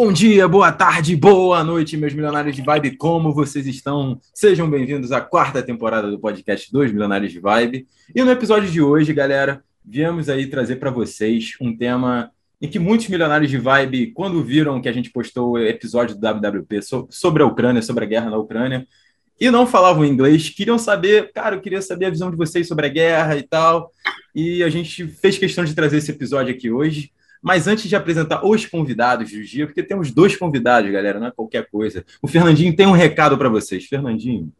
Bom dia, boa tarde, boa noite, meus milionários de vibe. Como vocês estão? Sejam bem-vindos à quarta temporada do podcast dos Milionários de Vibe. E no episódio de hoje, galera, viemos aí trazer para vocês um tema em que muitos milionários de vibe, quando viram que a gente postou o episódio do WWP sobre a Ucrânia, sobre a guerra na Ucrânia, e não falavam inglês, queriam saber, cara, eu queria saber a visão de vocês sobre a guerra e tal. E a gente fez questão de trazer esse episódio aqui hoje. Mas antes de apresentar os convidados do dia, porque temos dois convidados, galera, não é qualquer coisa. O Fernandinho tem um recado para vocês. Fernandinho.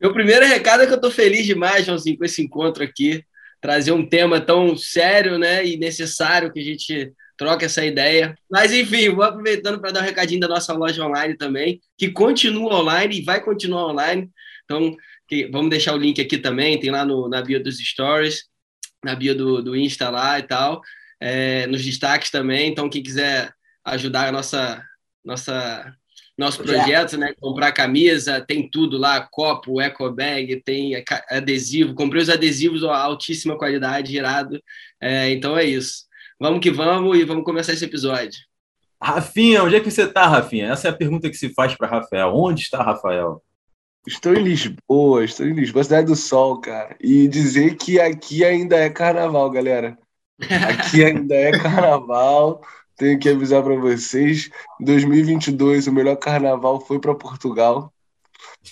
Meu primeiro recado é que eu estou feliz demais, Joãozinho, com esse encontro aqui. Trazer um tema tão sério né, e necessário que a gente troca essa ideia. Mas, enfim, vou aproveitando para dar um recadinho da nossa loja online também, que continua online e vai continuar online. Então, que, vamos deixar o link aqui também, tem lá no, na bio dos stories, na bio do, do Insta lá e tal é, nos destaques também. Então, quem quiser ajudar a nossa, nossa nosso projeto, né? Comprar camisa, tem tudo lá, copo, eco bag, tem adesivo. Comprei os adesivos ó, altíssima qualidade, irado. É, então é isso. Vamos que vamos e vamos começar esse episódio. Rafinha, onde é que você está, Rafinha? Essa é a pergunta que se faz para Rafael. Onde está Rafael? Estou em Lisboa, estou em Lisboa, cidade do sol, cara. E dizer que aqui ainda é carnaval, galera. Aqui ainda é carnaval. Tenho que avisar para vocês, 2022 o melhor carnaval foi para Portugal.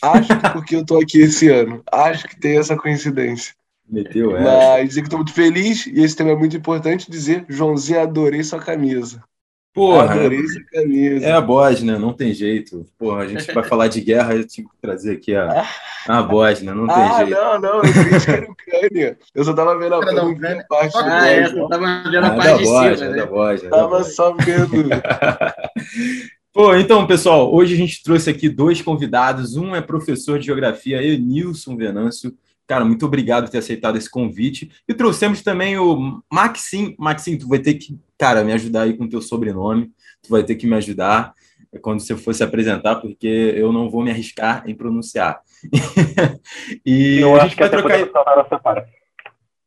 Acho que porque eu tô aqui esse ano. Acho que tem essa coincidência. Meteu essa. Mas dizer que estou muito feliz e esse tema é muito importante dizer, Joãozinho, adorei sua camisa. Porra, Adorei essa camisa. É a Bósnia, não tem jeito. Porra, a gente vai falar de guerra, eu tinha que trazer aqui a, a Bósnia, não tem ah, jeito. não, não, eu queria que era Ucrânia. Eu só tava vendo a, a parte ah, é, só tava vendo a ah, parte de Bósnia, cima, né? da Bósnia, Tava da só vendo. Pô, então, pessoal, hoje a gente trouxe aqui dois convidados. Um é professor de geografia, Enilson Venâncio. Cara, muito obrigado por ter aceitado esse convite. E trouxemos também o Maxim. Maxim, tu vai ter que, cara, me ajudar aí com o teu sobrenome. Tu vai ter que me ajudar quando você for se apresentar, porque eu não vou me arriscar em pronunciar. e eu a gente vai trocar.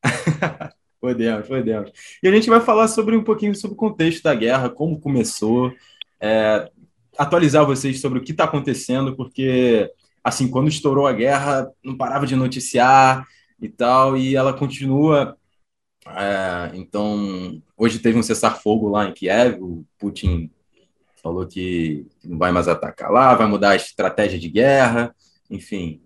podemos, podemos. E a gente vai falar sobre um pouquinho sobre o contexto da guerra, como começou, é, atualizar vocês sobre o que está acontecendo, porque assim, quando estourou a guerra, não parava de noticiar e tal, e ela continua. É, então, hoje teve um cessar-fogo lá em Kiev, o Putin falou que não vai mais atacar lá, vai mudar a estratégia de guerra, enfim.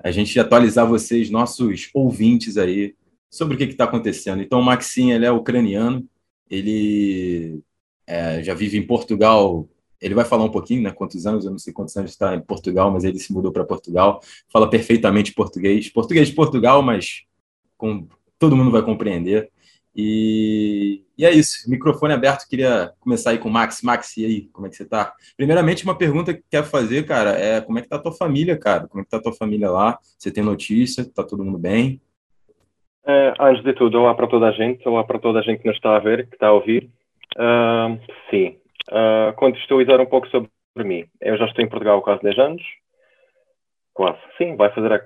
A gente atualizar vocês, nossos ouvintes aí, sobre o que está acontecendo. Então, o Maxim, ele é ucraniano, ele é, já vive em Portugal ele vai falar um pouquinho, né? Quantos anos, eu não sei quantos anos está em Portugal, mas ele se mudou para Portugal, fala perfeitamente português, português de Portugal, mas com, todo mundo vai compreender. E, e é isso, microfone aberto, queria começar aí com o Max. Max, e aí, como é que você tá? Primeiramente, uma pergunta que quero fazer, cara, é como é que tá a tua família, cara? Como é que tá a tua família lá? Você tem notícia? Tá todo mundo bem? Uh, antes de tudo, olá para toda a gente, olá para toda a gente que nos está a ver, que está a ouvir. Uh, sim, uh, contextualizar um pouco sobre mim. Eu já estou em Portugal há quase 10 anos. Quase, sim, vai fazer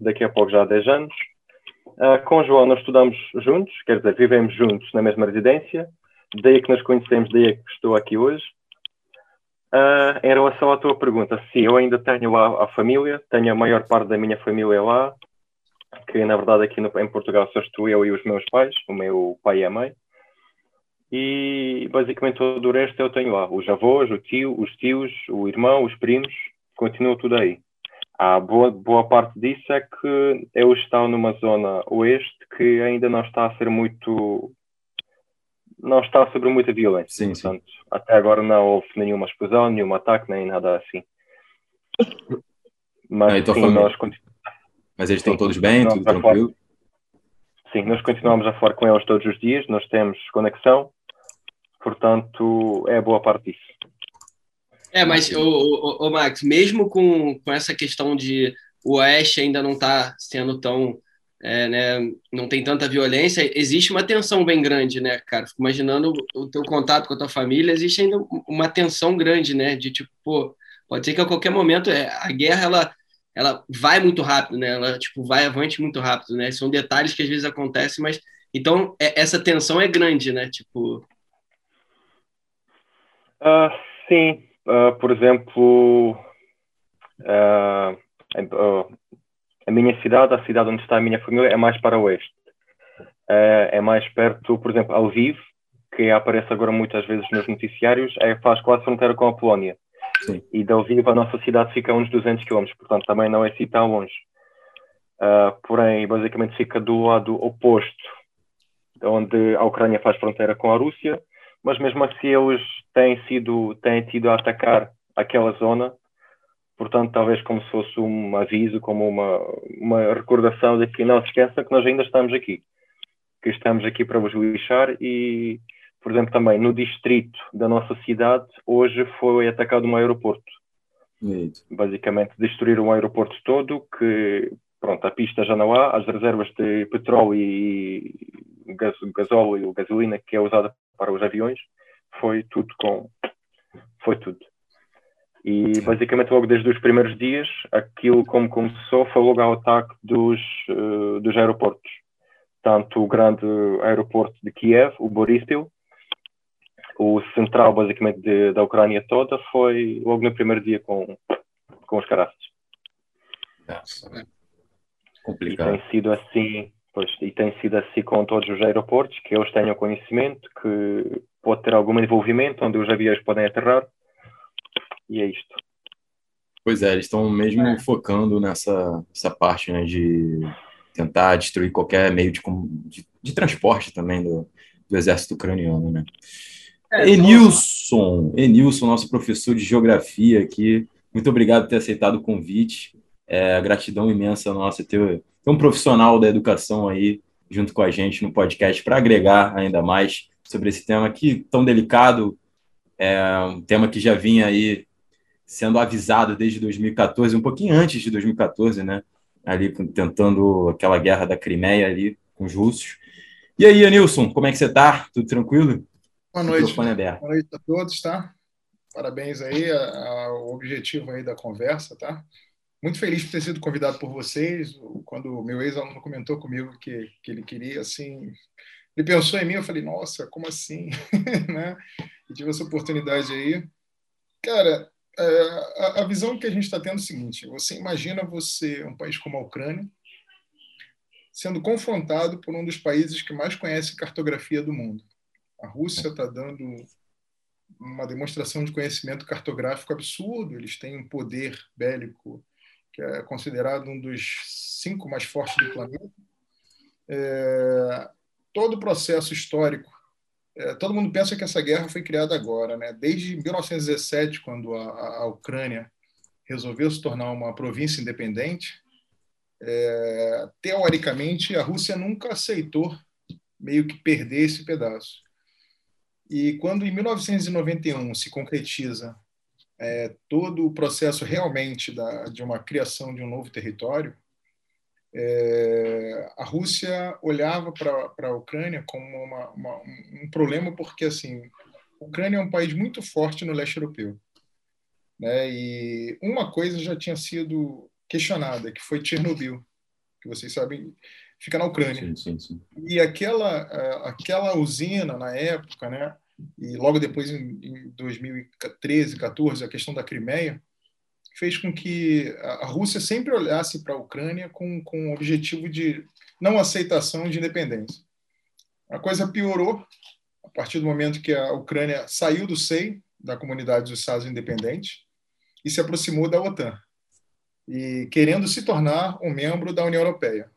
daqui a pouco já 10 anos. Uh, com o João nós estudamos juntos, quer dizer, vivemos juntos na mesma residência. Daí que nos conhecemos, daí que estou aqui hoje. Uh, em relação à tua pergunta, sim, eu ainda tenho lá a família, tenho a maior parte da minha família lá, que na verdade aqui no, em Portugal só estou eu e os meus pais, o meu pai e a mãe e basicamente todo o resto eu tenho lá. Os avós, o tio, os tios, o irmão, os primos, continua tudo aí. A boa, boa parte disso é que eu estou numa zona oeste que ainda não está a ser muito. não está sobre muita violência. Sim, Portanto, sim. até agora não houve nenhuma explosão, nenhum ataque, nem nada assim. Mas, sim, nós continuamos. Mas eles estão todos bem, tudo tranquilo? Sim, nós continuamos a falar com eles todos os dias, nós temos conexão Portanto, é boa parte disso. É, mas, o, o, o, Max, mesmo com, com essa questão de o Oeste ainda não está sendo tão. É, né, não tem tanta violência, existe uma tensão bem grande, né, cara? Fico imaginando o teu contato com a tua família, existe ainda uma tensão grande, né? De tipo, pô, pode ser que a qualquer momento é, a guerra ela, ela vai muito rápido, né? Ela tipo vai avante muito rápido, né? São detalhes que às vezes acontecem, mas então é, essa tensão é grande, né? Tipo, Uh, sim, uh, por exemplo, uh, a minha cidade, a cidade onde está a minha família, é mais para o oeste. é mais perto, por exemplo, Lviv, que aparece agora muitas vezes nos noticiários, é, faz quase fronteira com a Polónia. Sim. E de Lviv a nossa cidade fica a uns 200 km, portanto também não é assim tão longe. porém, basicamente fica do lado oposto, onde a Ucrânia faz fronteira com a Rússia, mas mesmo assim eles têm sido têm tido a atacar aquela zona. Portanto talvez como se fosse um aviso como uma uma recordação de que não se esqueça que nós ainda estamos aqui que estamos aqui para vos lixar e por exemplo também no distrito da nossa cidade hoje foi atacado um aeroporto. Eito. basicamente destruíram o aeroporto todo que pronto a pista já não há as reservas de petróleo e gasóleo, gasolina que é usada para os aviões, foi tudo com. Foi tudo. E basicamente, logo desde os primeiros dias, aquilo como começou foi logo ao ataque dos, uh, dos aeroportos. Tanto o grande aeroporto de Kiev, o Borispil, o central, basicamente, de, da Ucrânia toda, foi logo no primeiro dia com, com os caraças. Complicado. E tem sido assim Pois, e tem sido assim com todos os aeroportos, que eles tenham conhecimento, que pode ter algum envolvimento, onde os aviões podem aterrar, e é isto. Pois é, eles estão mesmo é. focando nessa, nessa parte né, de tentar destruir qualquer meio de, de, de transporte também do, do exército ucraniano, né? É, Enilson, Enilson, nosso professor de geografia aqui, muito obrigado por ter aceitado o convite. É, gratidão imensa nossa ter ter um profissional da educação aí junto com a gente no podcast para agregar ainda mais sobre esse tema aqui tão delicado, é um tema que já vinha aí sendo avisado desde 2014, um pouquinho antes de 2014, né? Ali tentando aquela guerra da Crimeia ali com os russos. E aí, Anilson, como é que você está? Tudo tranquilo? Boa noite. Boa noite a todos, tá? Parabéns aí ao objetivo aí da conversa, tá? muito feliz por ter sido convidado por vocês. Quando o meu ex-aluno comentou comigo que, que ele queria, assim, ele pensou em mim, eu falei, nossa, como assim? né? E tive essa oportunidade aí. Cara, é, a, visão que a gente está tendo é o seguinte: você imagina você, um país como a Ucrânia, sendo confrontado por um dos países que mais conhece cartografia do mundo. A Rússia está dando uma demonstração de conhecimento cartográfico absurdo, eles têm um poder bélico que é considerado um dos cinco mais fortes do planeta. É, todo o processo histórico, é, todo mundo pensa que essa guerra foi criada agora, né? Desde 1917, quando a, a Ucrânia resolveu se tornar uma província independente, é, teoricamente a Rússia nunca aceitou meio que perder esse pedaço. E quando em 1991 se concretiza é, todo o processo realmente da, de uma criação de um novo território, é, a Rússia olhava para a Ucrânia como uma, uma, um problema porque assim, a Ucrânia é um país muito forte no leste europeu, né? E uma coisa já tinha sido questionada, que foi Chernobyl, que vocês sabem, fica na Ucrânia. Sim, sim, sim. E aquela aquela usina na época, né? e logo depois, em 2013, 14, a questão da Crimeia, fez com que a Rússia sempre olhasse para a Ucrânia com, com o objetivo de não aceitação de independência. A coisa piorou a partir do momento que a Ucrânia saiu do seio da comunidade dos Estados Independentes e se aproximou da OTAN, e querendo se tornar um membro da União Europeia.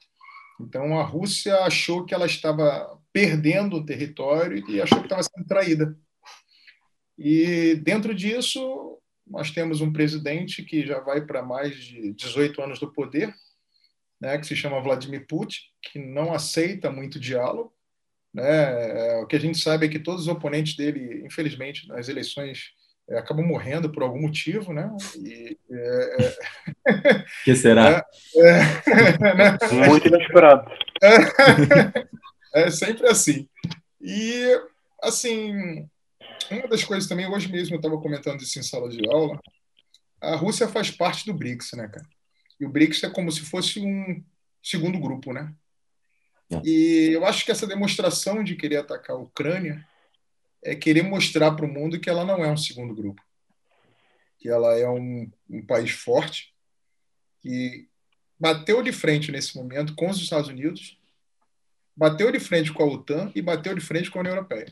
Então a Rússia achou que ela estava perdendo o território e achou que estava sendo traída. E dentro disso, nós temos um presidente que já vai para mais de 18 anos do poder, né, que se chama Vladimir Putin, que não aceita muito diálogo. Né? O que a gente sabe é que todos os oponentes dele, infelizmente, nas eleições é, acabam morrendo por algum motivo, né? E, é, é... que será? É, é né? Muito inesperado. É sempre assim. E, assim, uma das coisas também, hoje mesmo eu estava comentando isso em sala de aula, a Rússia faz parte do BRICS, né, cara? E o BRICS é como se fosse um segundo grupo, né? É. E eu acho que essa demonstração de querer atacar a Ucrânia é querer mostrar para o mundo que ela não é um segundo grupo, que ela é um, um país forte, que bateu de frente nesse momento com os Estados Unidos, bateu de frente com a OTAN e bateu de frente com a União Europeia.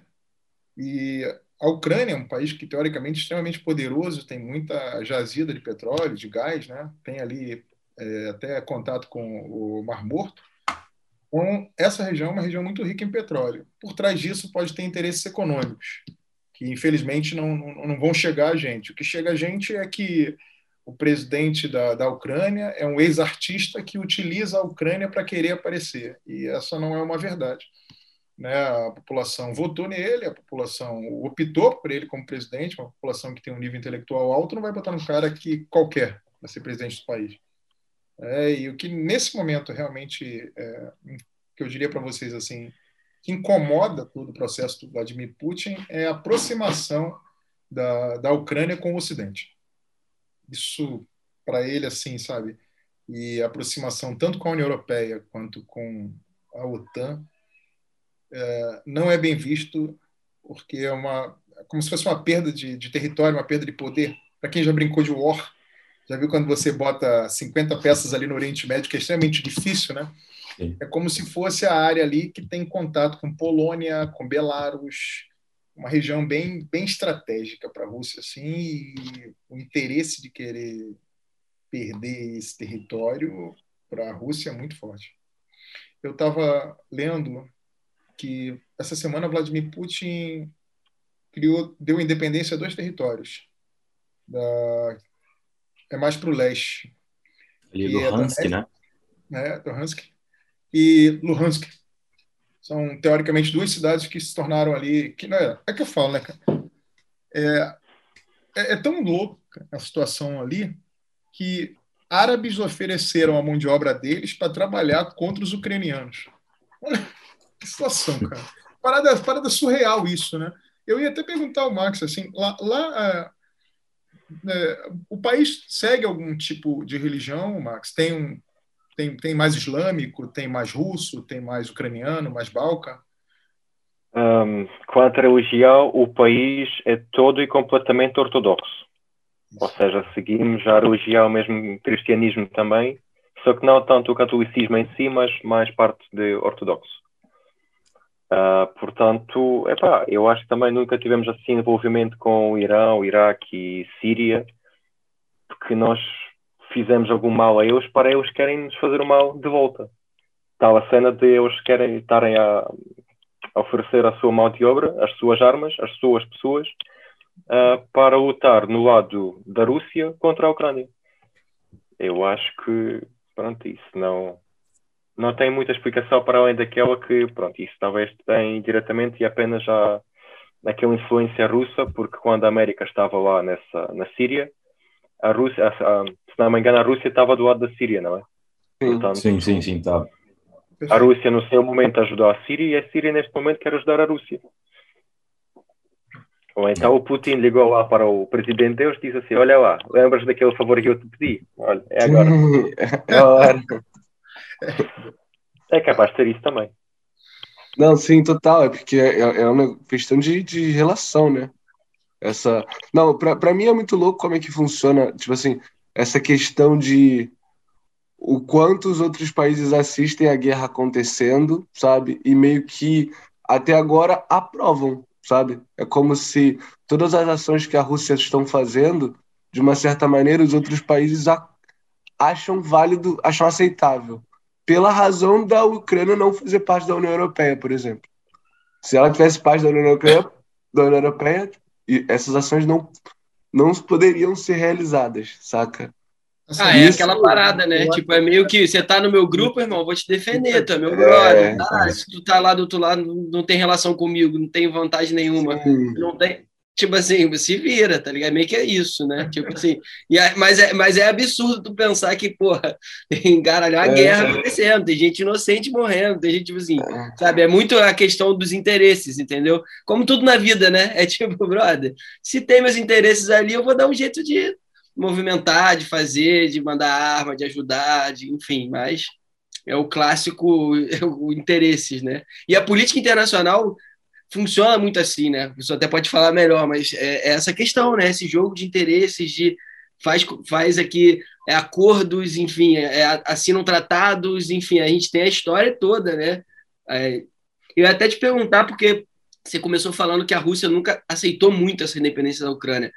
E a Ucrânia é um país que, teoricamente, é extremamente poderoso, tem muita jazida de petróleo, de gás, né? tem ali é, até contato com o Mar Morto. Então, essa região é uma região muito rica em petróleo. Por trás disso, pode ter interesses econômicos, que infelizmente não, não, não vão chegar a gente. O que chega a gente é que o presidente da, da Ucrânia é um ex-artista que utiliza a Ucrânia para querer aparecer. E essa não é uma verdade. Né? A população votou nele, a população optou por ele como presidente, uma população que tem um nível intelectual alto não vai botar um cara que qualquer para ser presidente do país. É, e o que nesse momento realmente é, que eu diria para vocês assim que incomoda todo o processo do Vladimir Putin é a aproximação da, da Ucrânia com o Ocidente. Isso para ele assim, sabe? E a aproximação tanto com a União Europeia quanto com a OTAN é, não é bem visto porque é uma é como se fosse uma perda de, de território, uma perda de poder. Para quem já brincou de War, já viu quando você bota 50 peças ali no Oriente Médio, que é extremamente difícil, né? Sim. É como se fosse a área ali que tem contato com Polônia, com Belarus, uma região bem, bem estratégica para a Rússia, assim, e o interesse de querer perder esse território para a Rússia é muito forte. Eu estava lendo que essa semana Vladimir Putin criou, deu independência a dois territórios. Da, é mais para o leste. Ali, Luhansk, é né? É, Luhansk. E Luhansk. São, teoricamente, duas cidades que se tornaram ali... Que, é, é que eu falo, né, cara? É, é, é tão louca a situação ali que árabes ofereceram a mão de obra deles para trabalhar contra os ucranianos. Olha, que situação, cara. Parada, parada surreal isso, né? Eu ia até perguntar ao Max, assim, lá, lá é, é, o país segue algum tipo de religião, Max? Tem, um, tem, tem mais islâmico, tem mais russo, tem mais ucraniano, mais balca? Um, quanto à religião, o país é todo e completamente ortodoxo. Isso. Ou seja, seguimos a religião, mesmo cristianismo também, só que não tanto o catolicismo em si, mas mais parte de ortodoxo. Uh, portanto, epá, eu acho que também nunca tivemos assim envolvimento com o Irão, o Iraque e Síria, porque nós fizemos algum mal a eles para eles querem nos fazer o mal de volta. Tal a cena de eles querem estarem a, a oferecer a sua mão de obra, as suas armas, as suas pessoas, uh, para lutar no lado da Rússia contra a Ucrânia. Eu acho que, pronto, isso não, não tem muita explicação para além daquela que, pronto, isso talvez tem diretamente e apenas já naquela influência russa, porque quando a América estava lá nessa, na Síria, a Rússia, a, a, se não me engano, a Rússia estava do lado da Síria, não é? Sim, Portanto, sim, sim, sim, tá. A Rússia no seu momento ajudou a Síria e a Síria neste momento quer ajudar a Rússia. Ou então o Putin ligou lá para o presidente Deus e disse assim: Olha lá, lembras daquele favor que eu te pedi? Olha, é agora. é. É capaz de ser isso também. Não, sim, total. É porque é, é uma questão de, de relação, né? Essa. Não, pra, pra mim é muito louco como é que funciona, tipo assim, essa questão de o quanto os outros países assistem a guerra acontecendo, sabe? E meio que até agora aprovam, sabe? É como se todas as ações que a Rússia estão fazendo, de uma certa maneira, os outros países acham válido, acham aceitável pela razão da Ucrânia não fazer parte da União Europeia, por exemplo. Se ela tivesse parte da União Europeia, da União Europeia essas ações não, não poderiam ser realizadas, saca? Ah, é aquela parada, né? Tipo, é meio que você tá no meu grupo, irmão, vou te defender, tu é meu brother. É, ah, se tu tá lá do outro lado, não tem relação comigo, não tem vantagem nenhuma. Sim. Não tem tipo assim, se vira, tá ligado? Meio que é isso, né? Tipo assim, e é, mas, é, mas é absurdo tu pensar que, porra, tem caralho, a é, guerra é. acontecendo, tem gente inocente morrendo, tem gente, tipo assim, é. sabe? É muito a questão dos interesses, entendeu? Como tudo na vida, né? É tipo, brother, se tem meus interesses ali, eu vou dar um jeito de movimentar, de fazer, de mandar arma, de ajudar, de, enfim, mas é o clássico o interesses, né? E a política internacional funciona muito assim, né? Você até pode falar melhor, mas é, é, essa questão, né? Esse jogo de interesses, de faz, faz aqui é, acordos, enfim, é, é assinam tratados, enfim, a gente tem a história toda, né? É, eu ia até te perguntar, porque você começou falando que a Rússia nunca aceitou muito essa independência da Ucrânia,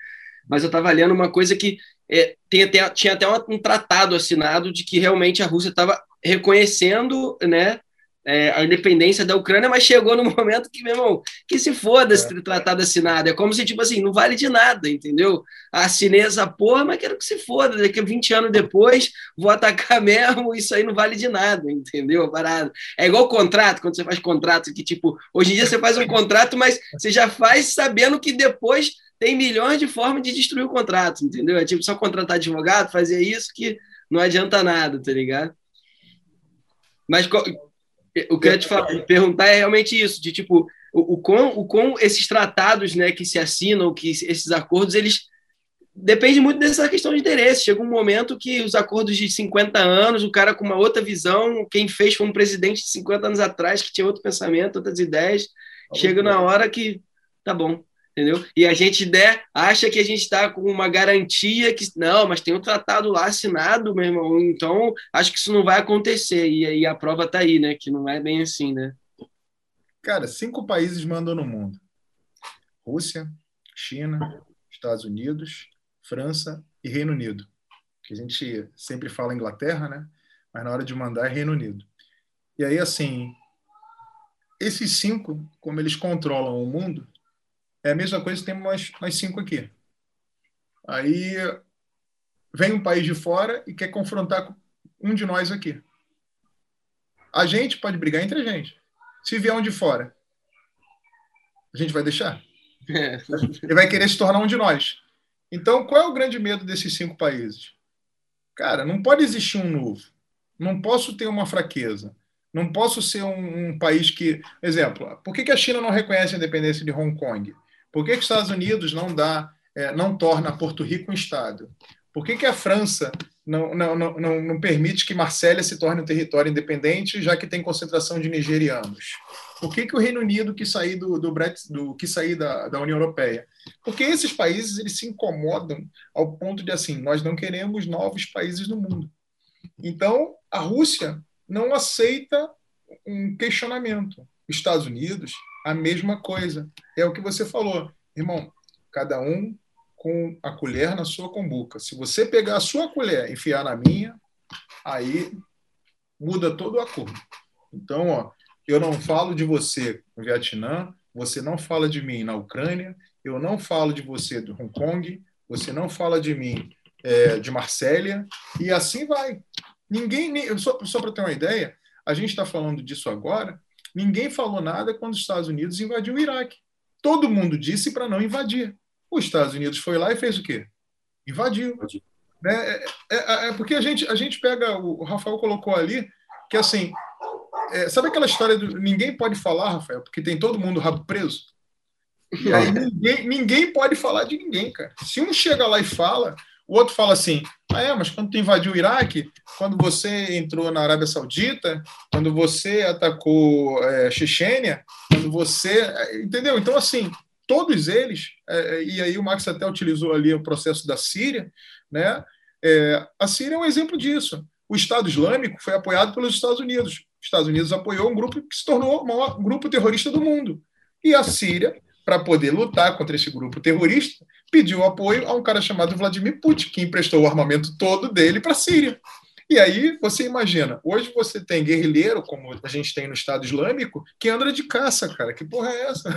mas eu estava lendo uma coisa que é, tem até, tinha até um tratado assinado de que realmente a Rússia estava reconhecendo né, é, a independência da Ucrânia, mas chegou no momento que, meu irmão, que se foda esse é. tratado assinado. É como se, tipo assim, não vale de nada, entendeu? A chinesa, porra, mas quero que se foda. Daqui a 20 anos depois, vou atacar mesmo, isso aí não vale de nada, entendeu? Parado. É igual contrato, quando você faz contrato, que, tipo, hoje em dia você faz um contrato, mas você já faz sabendo que depois tem milhões de formas de destruir o contrato, entendeu? É tipo só contratar advogado, fazer isso que não adianta nada, tá ligado? Mas eu ia te falar, perguntar é realmente isso, de tipo, o, o, quão, o quão esses tratados né, que se assinam, que esses acordos, eles depende muito dessa questão de interesse. Chega um momento que os acordos de 50 anos, o cara com uma outra visão, quem fez foi um presidente de 50 anos atrás que tinha outro pensamento, outras ideias. Tá chega na hora que tá bom, entendeu? E a gente der, acha que a gente está com uma garantia que não, mas tem um tratado lá assinado, meu irmão. Então acho que isso não vai acontecer e aí a prova está aí, né? Que não é bem assim, né? Cara, cinco países mandam no mundo: Rússia, China, Estados Unidos, França e Reino Unido. Que a gente sempre fala Inglaterra, né? Mas na hora de mandar é Reino Unido. E aí, assim, esses cinco, como eles controlam o mundo, é a mesma coisa que temos nós, nós cinco aqui. Aí vem um país de fora e quer confrontar um de nós aqui. A gente pode brigar entre a gente. Se vier um de fora, a gente vai deixar? É. Ele vai querer se tornar um de nós. Então, qual é o grande medo desses cinco países? Cara, não pode existir um novo. Não posso ter uma fraqueza. Não posso ser um, um país que. Exemplo, por que, que a China não reconhece a independência de Hong Kong? Por que, que os Estados Unidos não dá, é, não torna Porto Rico um estado? Por que, que a França não, não, não, não, permite que Marsella se torne um território independente, já que tem concentração de nigerianos? Por que, que o Reino Unido que sair do, do, do que sair da, da União Europeia? Porque esses países eles se incomodam ao ponto de assim, nós não queremos novos países no mundo. Então, a Rússia não aceita um questionamento. Estados Unidos a mesma coisa. É o que você falou, irmão. Cada um com a colher na sua combuca. Se você pegar a sua colher e enfiar na minha, aí muda todo o acordo. Então, ó, eu não falo de você no Vietnã, você não fala de mim na Ucrânia, eu não falo de você do Hong Kong, você não fala de mim é, de Marsella, e assim vai. Ninguém, só, só para ter uma ideia, a gente está falando disso agora, Ninguém falou nada quando os Estados Unidos invadiu o Iraque. Todo mundo disse para não invadir. Os Estados Unidos foi lá e fez o quê? Invadiu. Né? É, é, é, porque a gente, a gente pega, o Rafael colocou ali, que assim, é, sabe aquela história do ninguém pode falar, Rafael, porque tem todo mundo rabo preso? E aí ninguém, ninguém pode falar de ninguém, cara. Se um chega lá e fala, o outro fala assim: ah, é, mas quando tu invadiu o Iraque, quando você entrou na Arábia Saudita, quando você atacou é, Chechênia, quando você. É, entendeu? Então, assim, todos eles, é, é, e aí o Max até utilizou ali o processo da Síria, né? É, a Síria é um exemplo disso. O Estado Islâmico foi apoiado pelos Estados Unidos. Os Estados Unidos apoiou um grupo que se tornou o maior grupo terrorista do mundo. E a Síria, para poder lutar contra esse grupo terrorista, pediu apoio a um cara chamado Vladimir Putin, que emprestou o armamento todo dele para a Síria. E aí você imagina, hoje você tem guerrilheiro, como a gente tem no Estado Islâmico, que anda de caça, cara. Que porra é essa?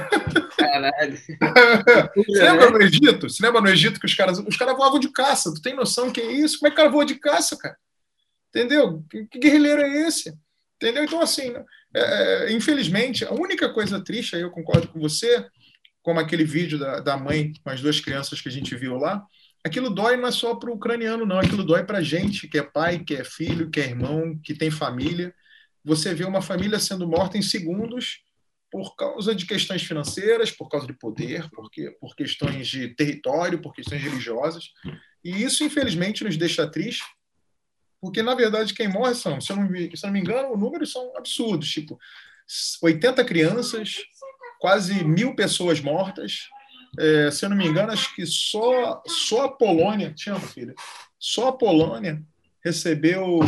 Caralho. Você lembra no Egito? Você lembra no Egito que os caras, os caras voavam de caça? Tu tem noção que é isso? Como é que o cara voa de caça, cara? Entendeu? Que, guerrilheiro é esse? Entendeu? Então, assim, né? é, infelizmente, a única coisa triste, aí eu concordo com você, como aquele vídeo da, da mãe com as duas crianças que a gente viu lá, aquilo dói não é só para o ucraniano, não, aquilo dói para a gente, que é pai, que é filho, que é irmão, que tem família. Você vê uma família sendo morta em segundos por causa de questões financeiras, por causa de poder, porque, por questões de território, por questões religiosas. E isso, infelizmente, nos deixa tristes, porque, na verdade, quem morre são, se eu não me, se eu não me engano, os números são absurdos, tipo 80 crianças, quase mil pessoas mortas. É, se eu não me engano, acho que só, só a Polônia, tinha filha, só a Polônia recebeu,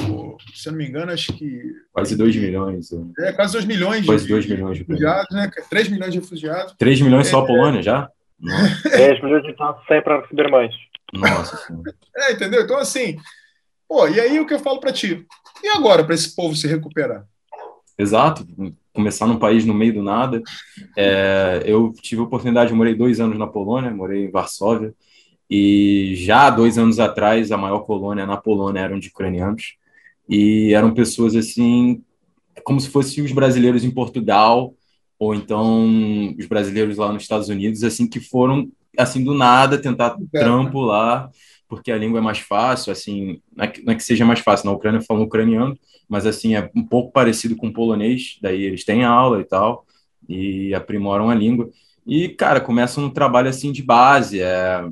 se eu não me engano, acho que. Quase 2 milhões. É, quase 2 milhões quase de, 2 milhões de refugiados, né? 3 milhões de refugiados. 3 milhões só a é, Polônia já? 10 milhões de sai para receber mais. Nossa senhora. É, entendeu? Então, assim, pô, e aí o que eu falo para ti? E agora, para esse povo se recuperar? Exato, começar num país no meio do nada. É, eu tive a oportunidade, eu morei dois anos na Polônia, morei em Varsóvia, e já dois anos atrás, a maior colônia na Polônia eram de ucranianos, e eram pessoas assim, como se fossem os brasileiros em Portugal, ou então os brasileiros lá nos Estados Unidos, assim, que foram, assim, do nada tentar trampo lá, porque a língua é mais fácil, assim, não é que, não é que seja mais fácil, na Ucrânia falam ucraniano, mas, assim, é um pouco parecido com polonês, daí eles têm aula e tal, e aprimoram a língua. E, cara, começam um trabalho, assim, de base, é,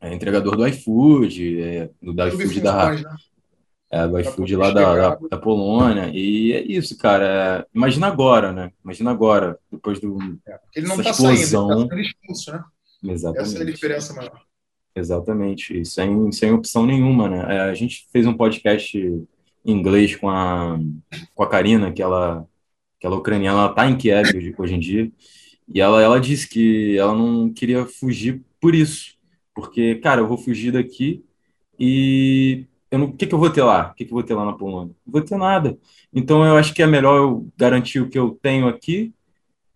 é entregador do iFood, é, do, do iFood da... né? É, do iFood lá da, da, da, Polônia. E é isso, cara. É, imagina agora, né? Imagina agora, depois do. É, ele não está saindo, ele está expulso, né? Exatamente. Essa é a diferença maior. Exatamente, sem, sem opção nenhuma, né? É, a gente fez um podcast em inglês com a, com a Karina, que ela, que ela é ucraniana, ela está em Kiev hoje, hoje em dia, e ela, ela disse que ela não queria fugir por isso, porque, cara, eu vou fugir daqui e eu não, o que, que eu vou ter lá? O que, que eu vou ter lá na Polônia? Não vou ter nada. Então eu acho que é melhor eu garantir o que eu tenho aqui.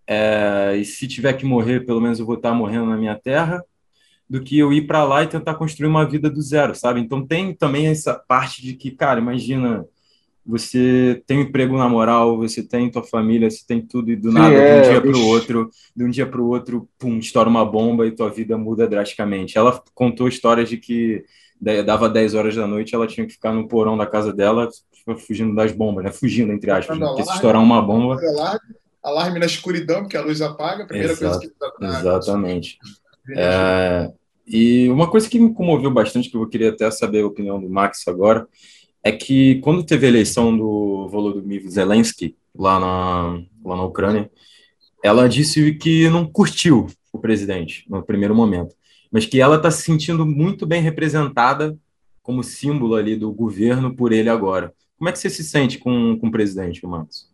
É, e se tiver que morrer, pelo menos eu vou estar morrendo na minha terra, do que eu ir para lá e tentar construir uma vida do zero, sabe? Então tem também essa parte de que, cara, imagina, você tem um emprego na moral, você tem tua família, você tem tudo, e do nada, é, de um dia para o outro, de um dia para o outro, pum, estoura uma bomba e tua vida muda drasticamente. Ela contou histórias de que dava 10 horas da noite, ela tinha que ficar no porão da casa dela, fugindo das bombas, né? Fugindo, entre aspas, né? porque se estourar uma bomba. Alarme, alarme na escuridão, porque a luz apaga, a primeira Exato, coisa que tá Exatamente. É, e uma coisa que me comoveu bastante, que eu queria até saber a opinião do Max agora, é que quando teve a eleição do Volodymyr Zelensky lá na, lá na Ucrânia, ela disse que não curtiu o presidente no primeiro momento mas que ela está se sentindo muito bem representada como símbolo ali do governo por ele agora. Como é que você se sente com, com o presidente, Marcos?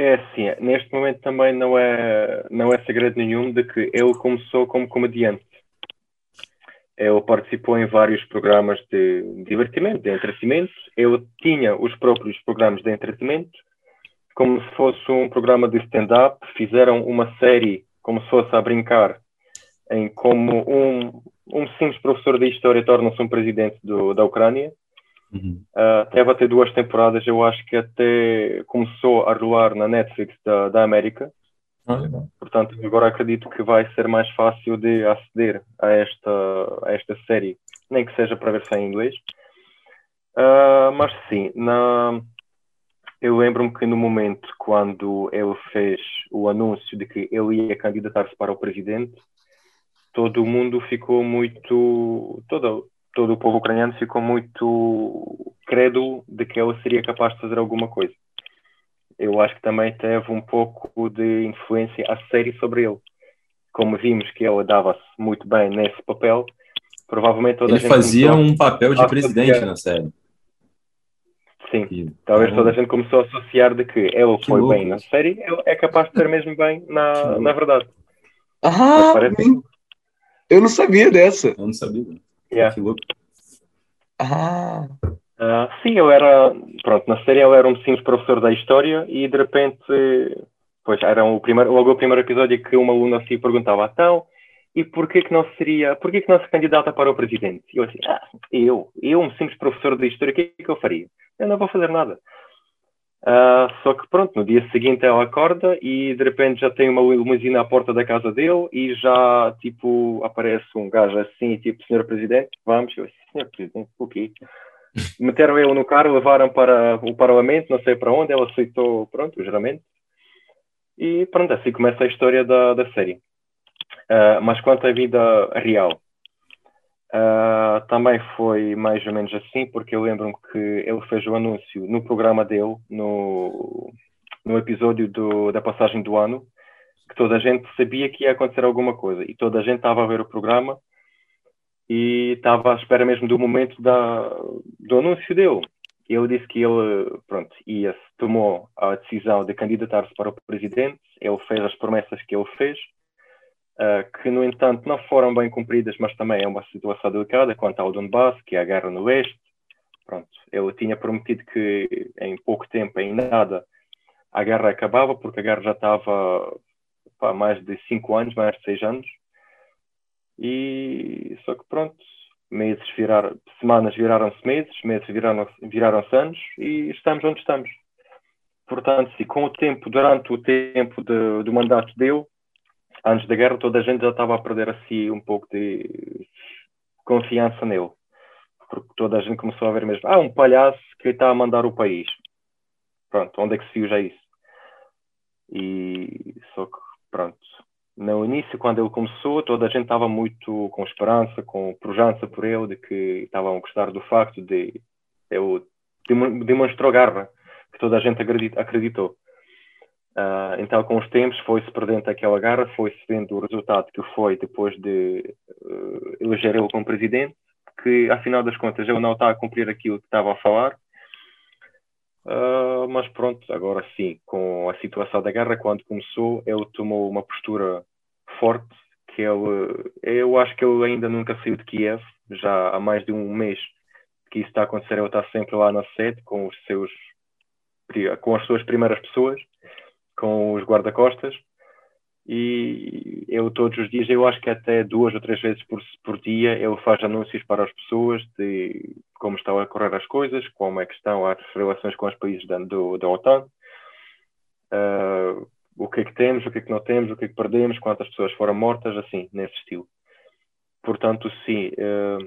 É assim, neste momento também não é, não é segredo nenhum de que ele começou como comediante. Ele participou em vários programas de divertimento, de entretenimento. Ele tinha os próprios programas de entretenimento, como se fosse um programa de stand-up. Fizeram uma série como se fosse a brincar, em como um, um simples professor de história torna-se um presidente do, da Ucrânia. Uhum. Uh, teve até duas temporadas, eu acho que até começou a rolar na Netflix da, da América. Uhum. Portanto, agora acredito que vai ser mais fácil de aceder a esta, a esta série, nem que seja para ver é em inglês. Uh, mas sim, na, eu lembro-me que no momento quando ele fez o anúncio de que ele ia candidatar-se para o presidente, todo mundo ficou muito. Todo, todo o povo ucraniano ficou muito crédulo de que ele seria capaz de fazer alguma coisa. Eu acho que também teve um pouco de influência a série sobre ele. Como vimos que ele dava-se muito bem nesse papel, provavelmente toda ele a gente fazia um papel de presidente na série. Sim, e, talvez toda a gente começou a associar de que ele que foi louco. bem na série, ele é capaz de ser mesmo bem na, na verdade. Ah, parece... eu não sabia dessa. Eu não sabia. Yeah. Ah. Uh, sim, eu era, pronto, na série eu era um simples professor da história e de repente, pois era o primeiro, logo o primeiro episódio que uma aluna se perguntava, então, e porquê que não seria, porquê que não se candidata para o presidente? E eu assim, ah, eu, eu, um simples professor de história, o que é que eu faria? Eu não vou fazer nada. Uh, só que pronto, no dia seguinte ela acorda e de repente já tem uma limusina à porta da casa dele e já tipo aparece um gajo assim, tipo, senhor presidente, vamos, eu senhor presidente, o quê? Meteram ele no carro, levaram para o parlamento, não sei para onde, ela aceitou, pronto, o juramento. E pronto, assim começa a história da, da série. Uh, mas quanto à vida real, uh, também foi mais ou menos assim, porque eu lembro-me que ele fez o anúncio no programa dele, no, no episódio do, da passagem do ano, que toda a gente sabia que ia acontecer alguma coisa e toda a gente estava a ver o programa e estava à espera mesmo do momento da, do anúncio dele. Ele disse que ele, pronto, ia, tomou a decisão de candidatar-se para o presidente, ele fez as promessas que ele fez, uh, que, no entanto, não foram bem cumpridas, mas também é uma situação delicada quanto ao Donbass, que é a guerra no Oeste. Pronto, ele tinha prometido que em pouco tempo, em nada, a guerra acabava, porque a guerra já estava há mais de cinco anos, mais de seis anos. E só que pronto, meses viraram, semanas viraram-se meses, meses viraram-se viraram anos e estamos onde estamos. Portanto, se com o tempo, durante o tempo de, do mandato dele, antes da guerra, toda a gente já estava a perder assim um pouco de confiança nele. Porque toda a gente começou a ver mesmo, ah, um palhaço que está a mandar o país. Pronto, onde é que se viu já isso? E só que, pronto, no início, quando ele começou, toda a gente estava muito com esperança, com pujança por ele, de que estavam a gostar do facto de ele demonstrou garra, que toda a gente acreditou. Uh, então, com os tempos, foi-se perdendo aquela garra, foi-se vendo o resultado que foi depois de uh, eleger ele como presidente, que, afinal das contas, ele não está a cumprir aquilo que estava a falar, Uh, mas pronto, agora sim, com a situação da guerra, quando começou, ele tomou uma postura forte, que ele, eu acho que ele ainda nunca saiu de Kiev, já há mais de um mês que isso está a acontecer, ele está sempre lá na sede com os seus, com as suas primeiras pessoas, com os guarda-costas, e eu todos os dias, eu acho que até duas ou três vezes por, por dia, ele faz anúncios para as pessoas de como estão a correr as coisas, como é que estão as relações com os países da, do, da OTAN, uh, o que é que temos, o que é que não temos, o que é que perdemos, quantas pessoas foram mortas, assim, nesse estilo. Portanto, sim, uh,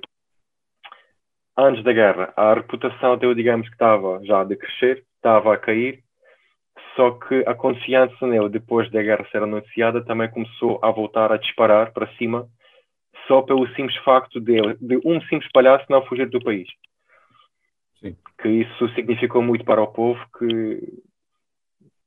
antes da guerra, a reputação dele, digamos que estava já a decrescer, estava a cair, só que a confiança nele, depois da guerra ser anunciada, também começou a voltar a disparar para cima, só pelo simples facto de, de um simples palhaço não fugir do país. Sim. Que isso significou muito para o povo que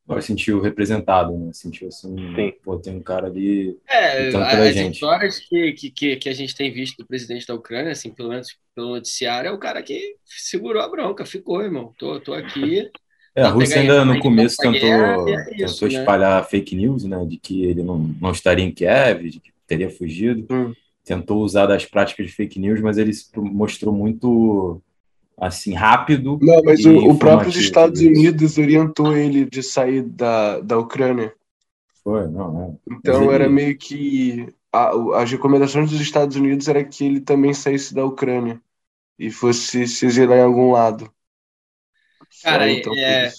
agora sentiu representado, né? Sentiu assim, Sim. pô, tem um cara ali é, as gente. histórias que, que, que a gente tem visto do presidente da Ucrânia, assim, pelo menos pelo noticiário, é o cara que segurou a bronca, ficou, irmão. Tô, tô aqui, é, a Rússia ainda no começo tentou, é isso, tentou né? espalhar fake news, né, de que ele não, não estaria em Kiev, de que teria fugido. Hum. Tentou usar das práticas de fake news, mas ele se mostrou muito assim rápido. Não, mas o, o próprio Estados Unidos orientou ele de sair da, da Ucrânia. Foi, não, é. Então ele... era meio que a, as recomendações dos Estados Unidos era que ele também saísse da Ucrânia e fosse se exilar em algum lado. Cara, então, é,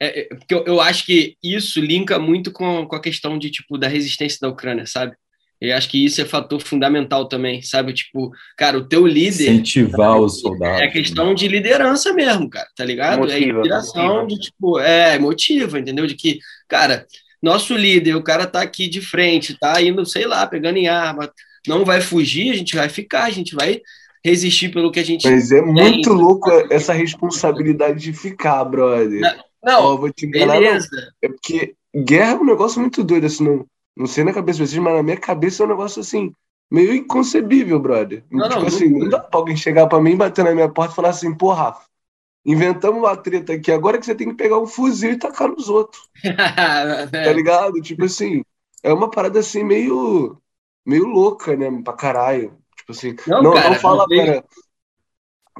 é, é, porque eu, eu acho que isso linka muito com, com a questão de tipo da resistência da Ucrânia, sabe? Eu acho que isso é fator fundamental também, sabe? Tipo, cara, o teu líder. Incentivar os soldados. É questão né? de liderança mesmo, cara, tá ligado? Motiva, é inspiração motiva. de, tipo, é, motiva, entendeu? De que, cara, nosso líder, o cara tá aqui de frente, tá indo, sei lá, pegando em arma, não vai fugir, a gente vai ficar, a gente vai resistir pelo que a gente. Mas é muito louco essa responsabilidade de ficar, brother. Não, não Ó, vou te enganar, beleza. Não. É porque guerra é um negócio muito doido, assim, não, não sei na cabeça de vocês, mas na minha cabeça é um negócio assim, meio inconcebível, brother. Não, tipo não, assim, não, não dá pra alguém chegar pra mim, bater na minha porta e falar assim, pô, Rafa, inventamos uma treta aqui, agora que você tem que pegar um fuzil e tacar nos outros. tá ligado? Tipo assim, é uma parada assim meio, meio louca, né, pra caralho. Tipo assim, não, não, cara, não fala, não cara.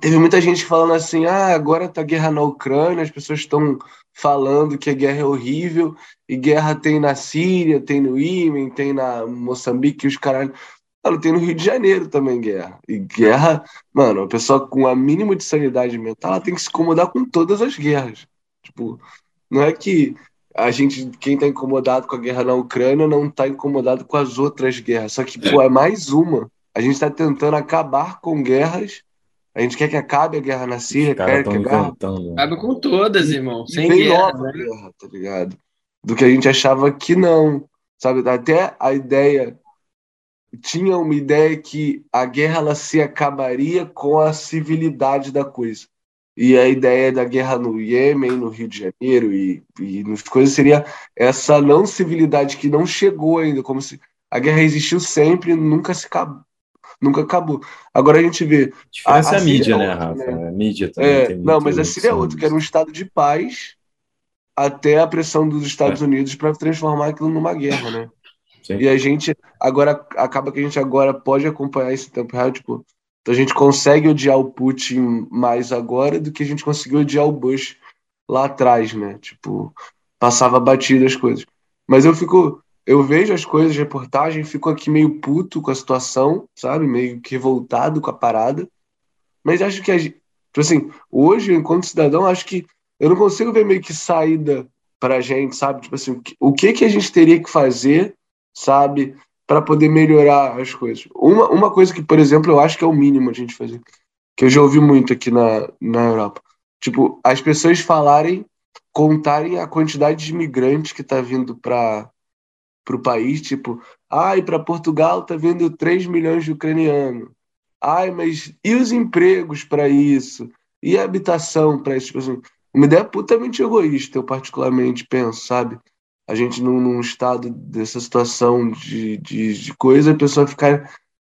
Teve muita gente falando assim, ah, agora tá guerra na Ucrânia, as pessoas estão falando que a guerra é horrível, e guerra tem na Síria, tem no Iêmen, tem na Moçambique, os caras. Mano, tem no Rio de Janeiro também guerra. E guerra, mano, a pessoa com a mínima de sanidade mental, ela tem que se incomodar com todas as guerras. Tipo, não é que a gente, quem tá incomodado com a guerra na Ucrânia, não tá incomodado com as outras guerras. Só que, pô, é mais uma. A gente está tentando acabar com guerras. A gente quer que acabe a guerra na Síria, quer que acabe. Acabe com todas, irmão. Sem Bem guerra, nova né? guerra, tá ligado? Do que a gente achava que não. Sabe? Até a ideia. Tinha uma ideia que a guerra ela se acabaria com a civilidade da coisa. e a ideia da guerra no Iêmen, no Rio de Janeiro e, e nas coisas seria essa não civilidade que não chegou ainda, como se a guerra existiu sempre, nunca se acabou. Nunca acabou. Agora a gente vê. A a, a é a mídia, é né, Rafa? Né? A mídia também. É, não, mas a Síria é outro, que era um estado de paz até a pressão dos Estados é. Unidos para transformar aquilo numa guerra, né? Sim. E a gente agora acaba que a gente agora pode acompanhar esse tempo real, tipo, então a gente consegue odiar o Putin mais agora do que a gente conseguiu odiar o Bush lá atrás, né? Tipo, passava batido as coisas. Mas eu fico, eu vejo as coisas, reportagem, fico aqui meio puto com a situação, sabe? Meio que revoltado com a parada. Mas acho que, tipo assim, hoje, enquanto cidadão, acho que eu não consigo ver meio que saída pra gente, sabe? Tipo assim, o que que a gente teria que fazer, sabe? para poder melhorar as coisas. Uma, uma coisa que, por exemplo, eu acho que é o mínimo a gente fazer, que eu já ouvi muito aqui na, na Europa. Tipo, as pessoas falarem, contarem a quantidade de imigrantes que está vindo para o país, tipo, ai, para Portugal tá vindo 3 milhões de ucranianos. Ai, mas e os empregos para isso? E a habitação para isso? Tipo assim, uma ideia putamente egoísta, eu particularmente penso, sabe? a gente num, num estado dessa situação de, de, de, coisa, a pessoa ficar,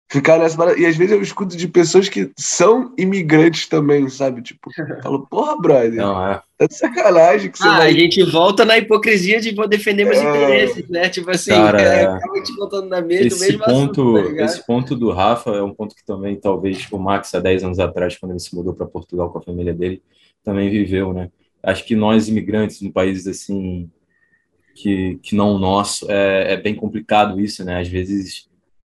ficar nessa parada. E às vezes eu escuto de pessoas que são imigrantes também, sabe? Tipo, falo, porra, brother, Não, é. tá de sacanagem que você ah, vai... a gente volta na hipocrisia de defender meus é... interesses, né? Tipo assim, Cara, é, acaba te botando na mesa esse mesmo ponto, assunto, tá Esse ponto do Rafa é um ponto que também, talvez, o Max, há 10 anos atrás, quando ele se mudou para Portugal com a família dele, também viveu, né? Acho que nós, imigrantes, em países assim que, que não o nosso. É, é bem complicado isso, né? Às vezes,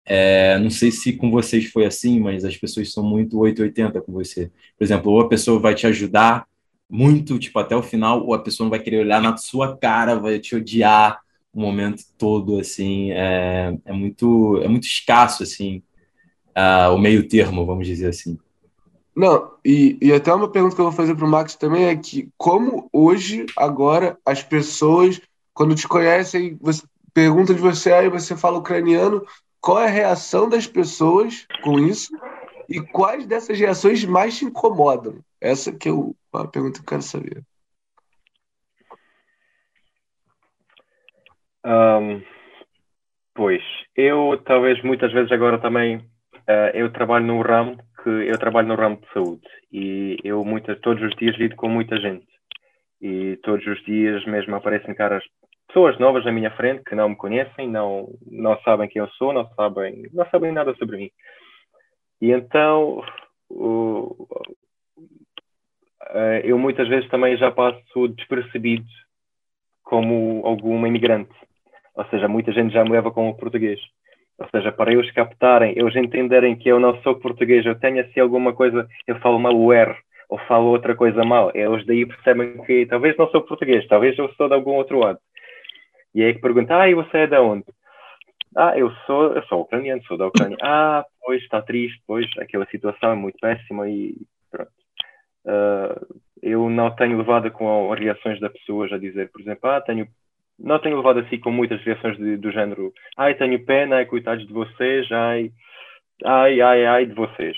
é, não sei se com vocês foi assim, mas as pessoas são muito 880 com você. Por exemplo, ou a pessoa vai te ajudar muito, tipo, até o final, ou a pessoa não vai querer olhar na sua cara, vai te odiar o momento todo, assim. É, é, muito, é muito escasso, assim, uh, o meio termo, vamos dizer assim. Não, e, e até uma pergunta que eu vou fazer para o Max também é que como hoje, agora, as pessoas quando te conhecem, você pergunta de você, aí você fala ucraniano, qual é a reação das pessoas com isso e quais dessas reações mais te incomodam? Essa que é a pergunta que eu quero saber. Um, pois, eu talvez muitas vezes agora também uh, eu trabalho no ramo que eu trabalho no ramo de saúde e eu muitas, todos os dias lido com muita gente e todos os dias mesmo aparecem caras pessoas novas na minha frente que não me conhecem, não, não sabem quem eu sou, não sabem, não sabem nada sobre mim. E então eh, eu muitas vezes também já passo despercebido como algum imigrante. Ou seja, muita gente já me leva como português. Ou seja, para eles captarem, eles entenderem que eu não sou português, eu tenho assim alguma coisa, eu falo mal o R ou falo outra coisa mal, eles daí percebem que talvez não sou português, talvez eu sou de algum outro lado. E aí que pergunta, ah, e você é de onde? Ah, eu sou, eu sou ucraniano, sou da Ucrânia. Ah, pois, está triste, pois, aquela situação é muito péssima e pronto. Uh, eu não tenho levado com as reações das pessoas a dizer, por exemplo, ah, tenho, não tenho levado assim com muitas reações de, do género, ai, tenho pena, ai, coitados de vocês, ai, ai, ai, ai de vocês.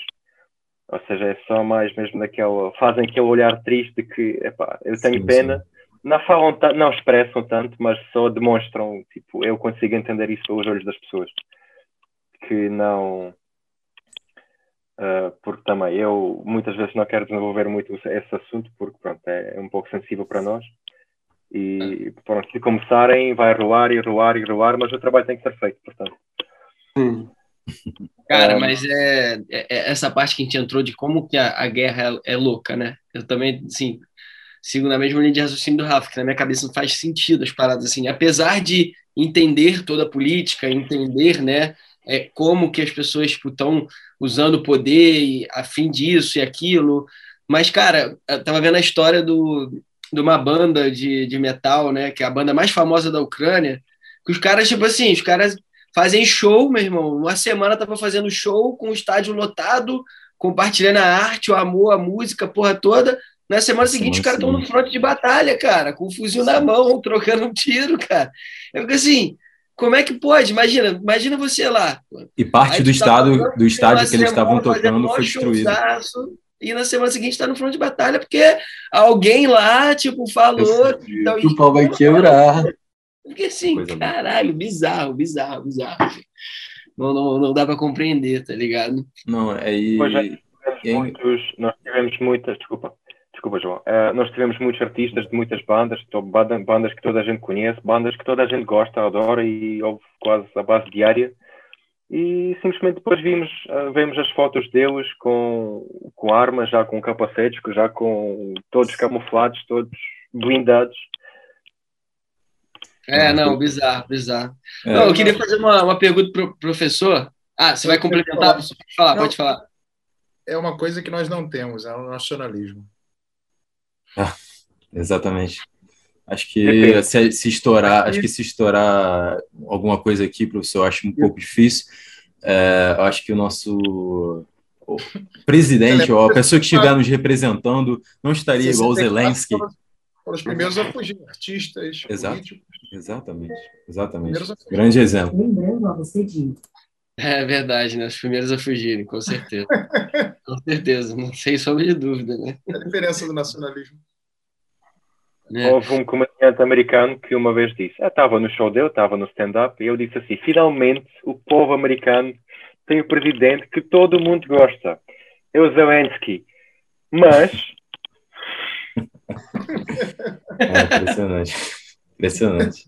Ou seja, é só mais mesmo naquela, fazem aquele olhar triste de que, epá, eu tenho sim, pena, sim não falam não expressam tanto, mas só demonstram, tipo, eu consigo entender isso pelos olhos das pessoas. Que não. Uh, porque também eu muitas vezes não quero desenvolver muito esse assunto, porque pronto, é, é um pouco sensível para nós. E pronto, se começarem, vai rolar e rolar e rolar, mas o trabalho tem que ser feito, portanto. Cara, mas é, é, é, essa parte que a gente entrou de como que a, a guerra é, é louca, né? Eu também, assim, sigo na mesma linha de raciocínio do Rafa, que na minha cabeça não faz sentido as paradas assim. Apesar de entender toda a política, entender, né, é, como que as pessoas estão tipo, usando o poder a fim disso e aquilo. Mas, cara, eu tava vendo a história do, de uma banda de, de metal, né, que é a banda mais famosa da Ucrânia, que os caras, tipo assim, os caras fazem show, meu irmão. Uma semana tava fazendo show com o estádio lotado, compartilhando a arte, o amor, a música, a porra toda. Na semana seguinte, os caras estão no fronte de batalha, cara, com o fuzil na mão, trocando um tiro, cara. Eu fico assim, como é que pode? Imagina, imagina você lá. E parte do tá estado, do estádio que eles estavam tocando foi destruído. e na semana seguinte está no front de batalha porque alguém lá, tipo, falou. Então, o pau vai quebrar. Porque assim, Coisa caralho, bizarro, bizarro, bizarro. Não, não, não dá para compreender, tá ligado? Não, aí. É, muitos, nós tivemos muitas, desculpa, desculpa, João. Uh, nós tivemos muitos artistas de muitas bandas, bandas que toda a gente conhece, bandas que toda a gente gosta, adora e ouve quase a base diária e simplesmente depois vimos, uh, vemos as fotos deles com, com armas, já com capacetes, já com todos camuflados, todos blindados. É, não, bizarro, bizarro. É. Não, eu queria fazer uma, uma pergunta para o professor. Ah, você vai complementar? Pode falar, não, pode falar. É uma coisa que nós não temos, é o nacionalismo. Ah, exatamente. Acho que se, se, estourar, acho que se estourar alguma coisa aqui, professor, eu acho um pouco difícil. É, eu acho que o nosso o presidente ou a pessoa que estiver nos representando não estaria igual o Zelensky. Foram os primeiros a fugir, artistas, Exato. políticos. Exatamente, exatamente. Grande exemplo. É verdade, né? Os primeiros a fugirem, com certeza. com certeza, não sei sombra de dúvida, né? É a diferença do nacionalismo. É. Houve um comediante americano que uma vez disse: ah, estava no show dele, estava no stand-up, e eu disse assim: finalmente o povo americano tem o presidente que todo mundo gosta, é o Zelensky. Mas. é impressionante. Impressionante.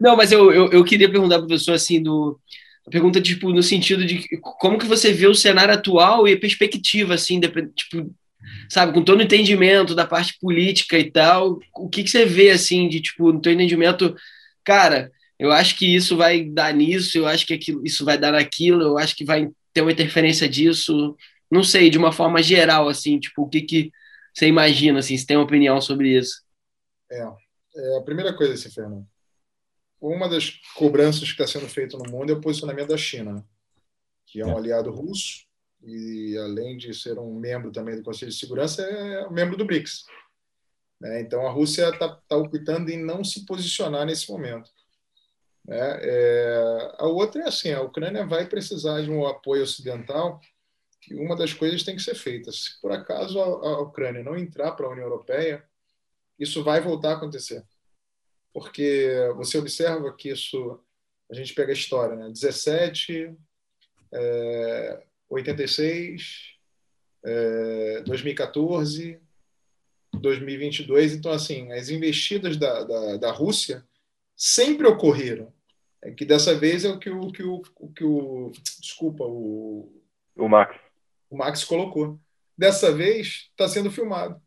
Não, mas eu, eu, eu queria perguntar para o professor assim, do, pergunta tipo no sentido de como que você vê o cenário atual e a perspectiva assim tipo sabe, com todo o entendimento da parte política e tal, o que, que você vê, assim, de, tipo, no teu entendimento, cara, eu acho que isso vai dar nisso, eu acho que aquilo, isso vai dar naquilo, eu acho que vai ter uma interferência disso, não sei, de uma forma geral, assim, tipo, o que que você imagina, assim, se tem uma opinião sobre isso? É, é a primeira coisa, assim, Fernando, uma das cobranças que está sendo feita no mundo é o posicionamento da China, que é um é. aliado russo, e além de ser um membro também do Conselho de Segurança, é um membro do BRICS. Né? Então, a Rússia está tá optando em não se posicionar nesse momento. Né? É, a outra é assim, a Ucrânia vai precisar de um apoio ocidental e uma das coisas tem que ser feita. Se por acaso a, a Ucrânia não entrar para a União Europeia, isso vai voltar a acontecer. Porque você observa que isso, a gente pega a história, né? 17, é, 86, é, 2014, 2022. Então, assim, as investidas da, da, da Rússia sempre ocorreram. É que dessa vez é o que o, que o, que o desculpa o o Max o Max colocou. Dessa vez está sendo filmado.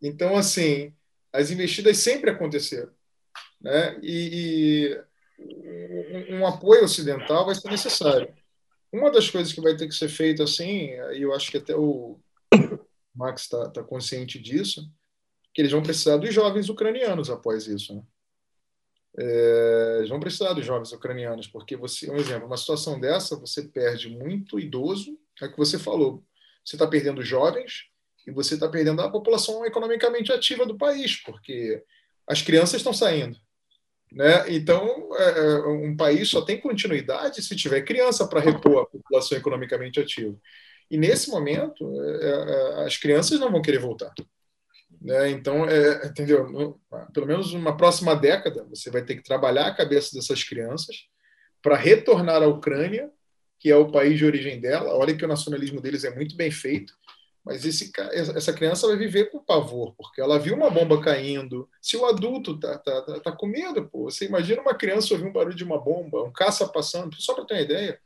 Então, assim, as investidas sempre aconteceram, né? E, e um, apoio ocidental vai ser necessário. Uma das coisas que vai ter que ser feita assim, e eu acho que até o Max está tá consciente disso, que eles vão precisar dos jovens ucranianos após isso. Né? É, eles vão precisar dos jovens ucranianos, porque você, um exemplo, uma situação dessa, você perde muito idoso, é o que você falou. Você está perdendo jovens e você está perdendo a população economicamente ativa do país, porque as crianças estão saindo. Né? Então, é, é, um país só tem continuidade se tiver criança para repor a população economicamente ativa. E nesse momento, é, é, as crianças não vão querer voltar. Né? Então, é, entendeu? Pelo menos uma próxima década, você vai ter que trabalhar a cabeça dessas crianças para retornar à Ucrânia, que é o país de origem dela. Olha que o nacionalismo deles é muito bem feito mas esse, essa criança vai viver com pavor, porque ela viu uma bomba caindo. Se o adulto tá, tá, tá, tá com medo, pô, você imagina uma criança ouvir um barulho de uma bomba, um caça passando. Só para ter uma ideia,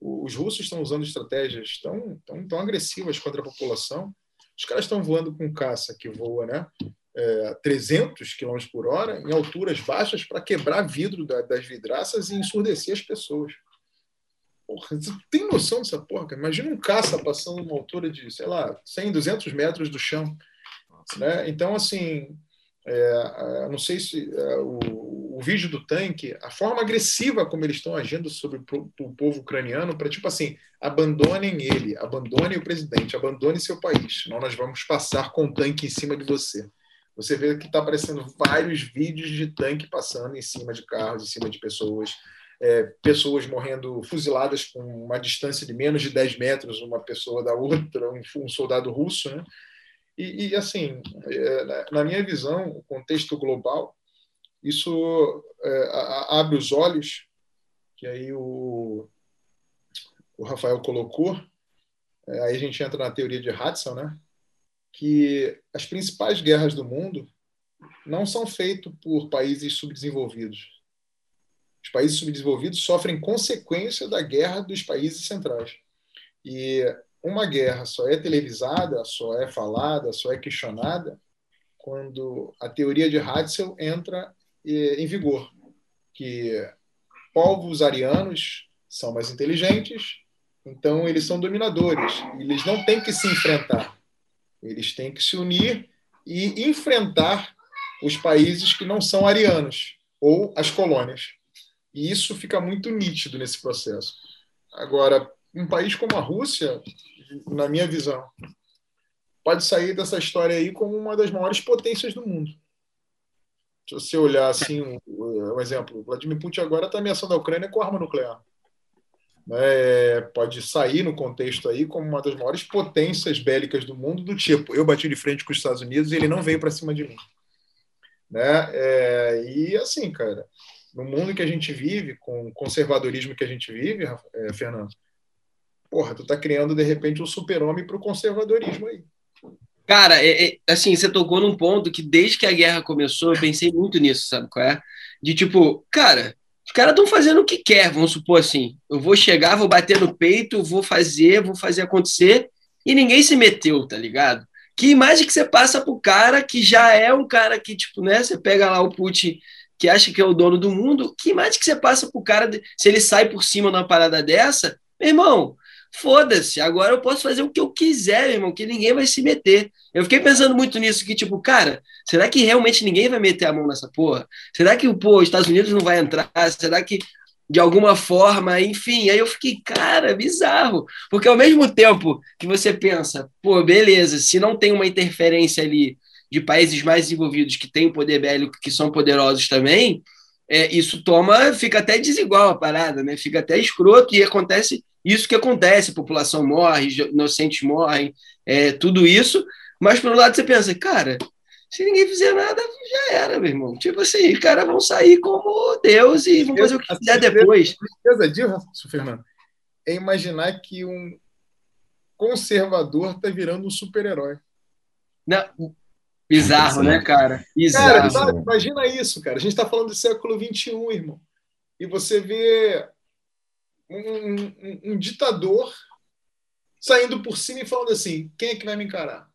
os russos estão usando estratégias tão, tão, tão agressivas contra a população. Os caras estão voando com caça que voa, né? É, 300 km por hora em alturas baixas para quebrar vidro da, das vidraças e ensurdecer as pessoas. Porra, você tem noção dessa porra, cara? Imagina um caça passando uma altura de, sei lá, 100, 200 metros do chão. Né? Então, assim, é, não sei se é, o, o, vídeo do tanque, a forma agressiva como eles estão agindo sobre o, o povo ucraniano, para tipo assim, abandonem ele, abandonem o presidente, abandonem seu país, senão nós vamos passar com o tanque em cima de você. Você vê que está aparecendo vários vídeos de tanque passando em cima de carros, em cima de pessoas é, pessoas morrendo fuziladas com uma distância de menos de 10 metros, uma pessoa da outra, um, um soldado russo. Né? E, e assim, é, na minha visão, o contexto global, isso é, abre os olhos, que aí o, o Rafael colocou, é, aí a gente entra na teoria de Hudson, né? que as principais guerras do mundo não são feitas por países subdesenvolvidos. Os países subdesenvolvidos sofrem consequência da guerra dos países centrais. E uma guerra só é televisada, só é falada, só é questionada quando a teoria de Hatzel entra em vigor, que povos arianos são mais inteligentes, então eles são dominadores. Eles não têm que se enfrentar, eles têm que se unir e enfrentar os países que não são arianos ou as colônias. E isso fica muito nítido nesse processo. Agora, um país como a Rússia, na minha visão, pode sair dessa história aí como uma das maiores potências do mundo. Se você olhar assim, um, um exemplo, Vladimir Putin agora está ameaçando a Ucrânia com arma nuclear. É, pode sair no contexto aí como uma das maiores potências bélicas do mundo, do tipo, eu bati de frente com os Estados Unidos e ele não veio para cima de mim. Né? É, e assim, cara, no mundo que a gente vive, com o conservadorismo que a gente vive, é, Fernando, porra, tu tá criando de repente um super-homem para o conservadorismo aí. Cara, é, é, assim, você tocou num ponto que desde que a guerra começou, eu pensei muito nisso, sabe qual é? De tipo, cara, os caras estão fazendo o que quer, vamos supor assim. Eu vou chegar, vou bater no peito, vou fazer, vou fazer acontecer, e ninguém se meteu, tá ligado? Que imagem que você passa pro cara que já é um cara que, tipo, né? Você pega lá o Putin, que acha que é o dono do mundo, que imagem que você passa pro cara, se ele sai por cima numa parada dessa, meu irmão, foda-se, agora eu posso fazer o que eu quiser, meu irmão, que ninguém vai se meter. Eu fiquei pensando muito nisso, que tipo, cara, será que realmente ninguém vai meter a mão nessa porra? Será que pô, os Estados Unidos não vai entrar? Será que de alguma forma, enfim, aí eu fiquei, cara, bizarro, porque ao mesmo tempo que você pensa, pô, beleza, se não tem uma interferência ali de países mais desenvolvidos que têm poder bélico, que são poderosos também, é, isso toma, fica até desigual a parada, né? Fica até escroto e acontece isso que acontece, a população morre, inocentes morrem, é, tudo isso. Mas, por um lado, você pensa, cara, se ninguém fizer nada, já era, meu irmão. Tipo assim, os caras vão sair como Deus e vão fazer o que quiser depois. A certeza disso, Fernando, é imaginar que um conservador tá virando um super-herói. Bizarro, né, cara? Bizarro. Cara, imagina isso, cara. A gente está falando do século XXI, irmão. E você vê um, um, um, ditador saindo por cima e falando assim: quem é que vai me encarar?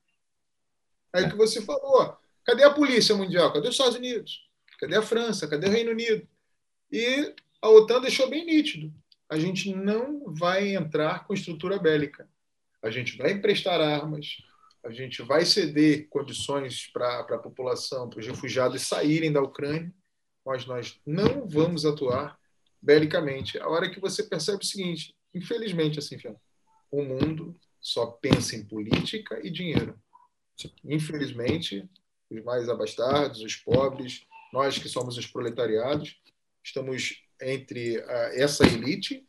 Aí é. que você falou: cadê a polícia mundial? Cadê os Estados Unidos? Cadê a França? Cadê o Reino Unido? E a OTAN deixou bem nítido: a gente não vai entrar com estrutura bélica. A gente vai emprestar armas, a gente vai ceder condições para a população, para os refugiados saírem da Ucrânia, mas nós não vamos atuar belicamente. A hora que você percebe o seguinte, infelizmente, assim, o mundo só pensa em política e dinheiro. Infelizmente, os mais abastados, os pobres, nós que somos os proletariados, estamos entre essa elite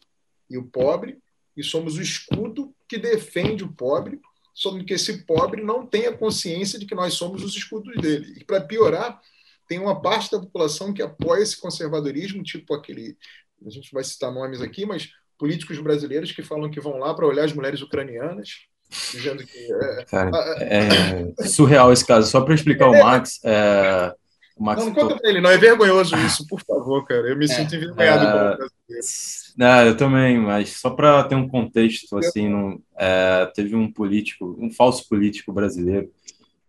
e o pobre, e somos o escudo que defende o pobre, sobre que esse pobre não tenha consciência de que nós somos os escudos dele. E para piorar, tem uma parte da população que apoia esse conservadorismo, tipo aquele, a gente vai citar nomes aqui, mas políticos brasileiros que falam que vão lá para olhar as mulheres ucranianas, dizendo que. É, Cara, é surreal esse caso. Só para explicar é, o Max. É, o Max não, não conta para ele, não. É vergonhoso isso, por favor, cara. Eu me é, sinto envergonhado é. Não, eu também, mas só para ter um contexto, assim, não, é, teve um político, um falso político brasileiro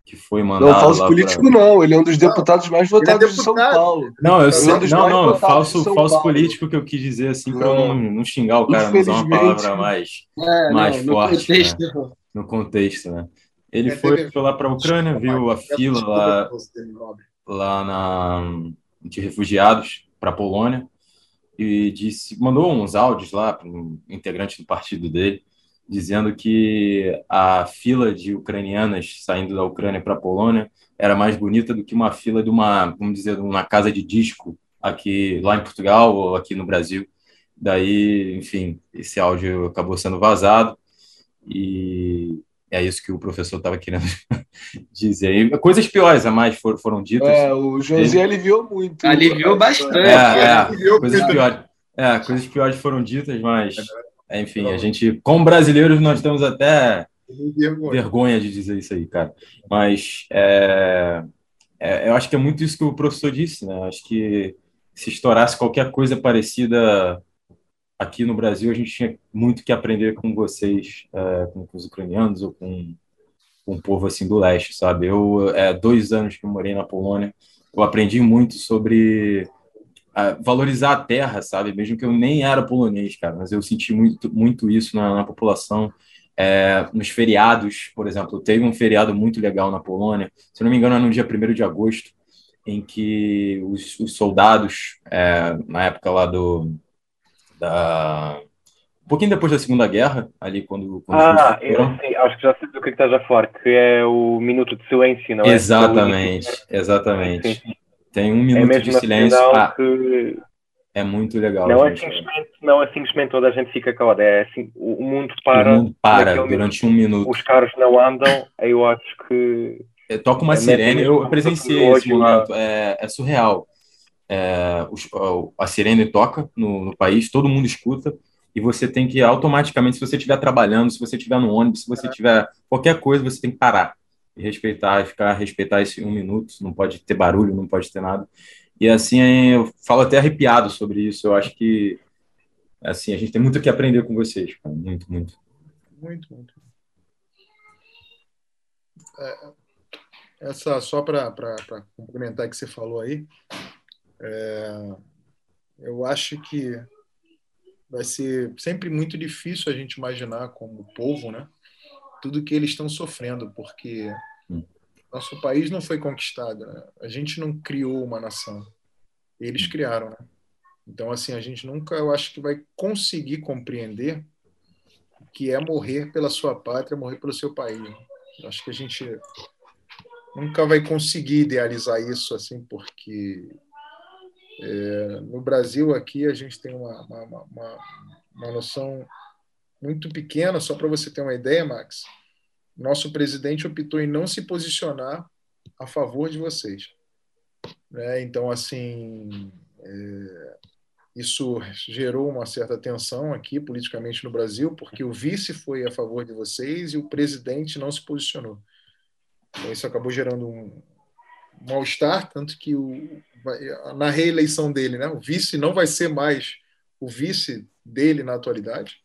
que foi mandado. Não, falso político pra... não, ele é um dos deputados não, mais votados é de São Paulo. Não, eu sei, é um não, não, falso, falso político que eu quis dizer assim para não, não xingar o cara, não usar uma palavra mais, é, mais não, forte. No contexto, né? no contexto, né? Ele é, foi, foi lá para a Ucrânia, viu a fila lá, lá na, de refugiados para a Polônia e disse, mandou uns áudios lá para um integrante do partido dele dizendo que a fila de ucranianas saindo da Ucrânia para a Polônia era mais bonita do que uma fila de uma, vamos dizer, uma casa de disco aqui lá em Portugal ou aqui no Brasil. Daí, enfim, esse áudio acabou sendo vazado e é isso que o professor estava querendo dizer. Coisas piores a mais foram, foram ditas. É, o José aliviou muito. Aliviou bastante. É, é, coisas, piores, é, coisas piores foram ditas, mas, enfim, a gente, como brasileiros, nós temos até vergonha, vergonha de dizer isso aí, cara. Mas é, é, eu acho que é muito isso que o professor disse, né? Acho que se estourasse qualquer coisa parecida aqui no Brasil, a gente tinha muito que aprender com vocês, é, com, os ucranianos ou com, com o povo assim do leste, sabe? Eu, é, dois anos que eu morei na Polônia, eu aprendi muito sobre valorizar a terra, sabe? Mesmo que eu nem era polonês, cara, mas eu senti muito, muito isso na, na população. É, nos feriados, por exemplo, teve um feriado muito legal na Polônia, se não me engano, era no dia 1 de agosto, em que os, os soldados, é, na época lá do. Da, um pouquinho depois da Segunda Guerra, ali quando. quando ah, eu sei, acho que já sei do que estás a falar, que é o minuto de silêncio, não é? Exatamente, exatamente. Sim, sim. Tem um minuto é de silêncio. Ah, que... É muito legal. Não é, simplesmente, não é simplesmente toda a gente fica calada, é assim, o mundo para. O mundo para durante um minuto. Os carros não andam, eu acho que. Toca uma é sirene, eu presenciei esse momento, é, é surreal. É, a sirene toca no, no, país, todo mundo escuta, e você tem que automaticamente, se você estiver trabalhando, se você estiver no ônibus, se você tiver qualquer coisa, você tem que parar e respeitar, ficar, respeitar esse um minuto, não pode ter barulho, não pode ter nada. E assim, eu falo até arrepiado sobre isso. Eu acho que assim, a gente tem muito que aprender com vocês, cara. muito, muito. Muito, muito. É, essa só para complementar o que você falou aí, é, eu acho que vai ser sempre muito difícil a gente imaginar como povo, né? Tudo que eles estão sofrendo, porque hum. Nosso país não foi conquistado, né? A gente não criou uma nação. Eles criaram, né? Então, assim, a gente nunca, eu acho que vai conseguir compreender o que é morrer pela sua pátria, morrer pelo seu país. Eu acho que a gente nunca vai conseguir idealizar isso, assim, porque é, no Brasil aqui a gente tem uma, uma, uma, uma noção muito pequena, só para você ter uma ideia, Max nosso presidente optou em não se posicionar a favor de vocês. Né? Então, assim, é, isso gerou uma certa tensão aqui politicamente no Brasil, porque o vice foi a favor de vocês e o presidente não se posicionou. Então, isso acabou gerando um mal-estar, tanto que o, na reeleição dele, né, o vice não vai ser mais o vice dele na atualidade.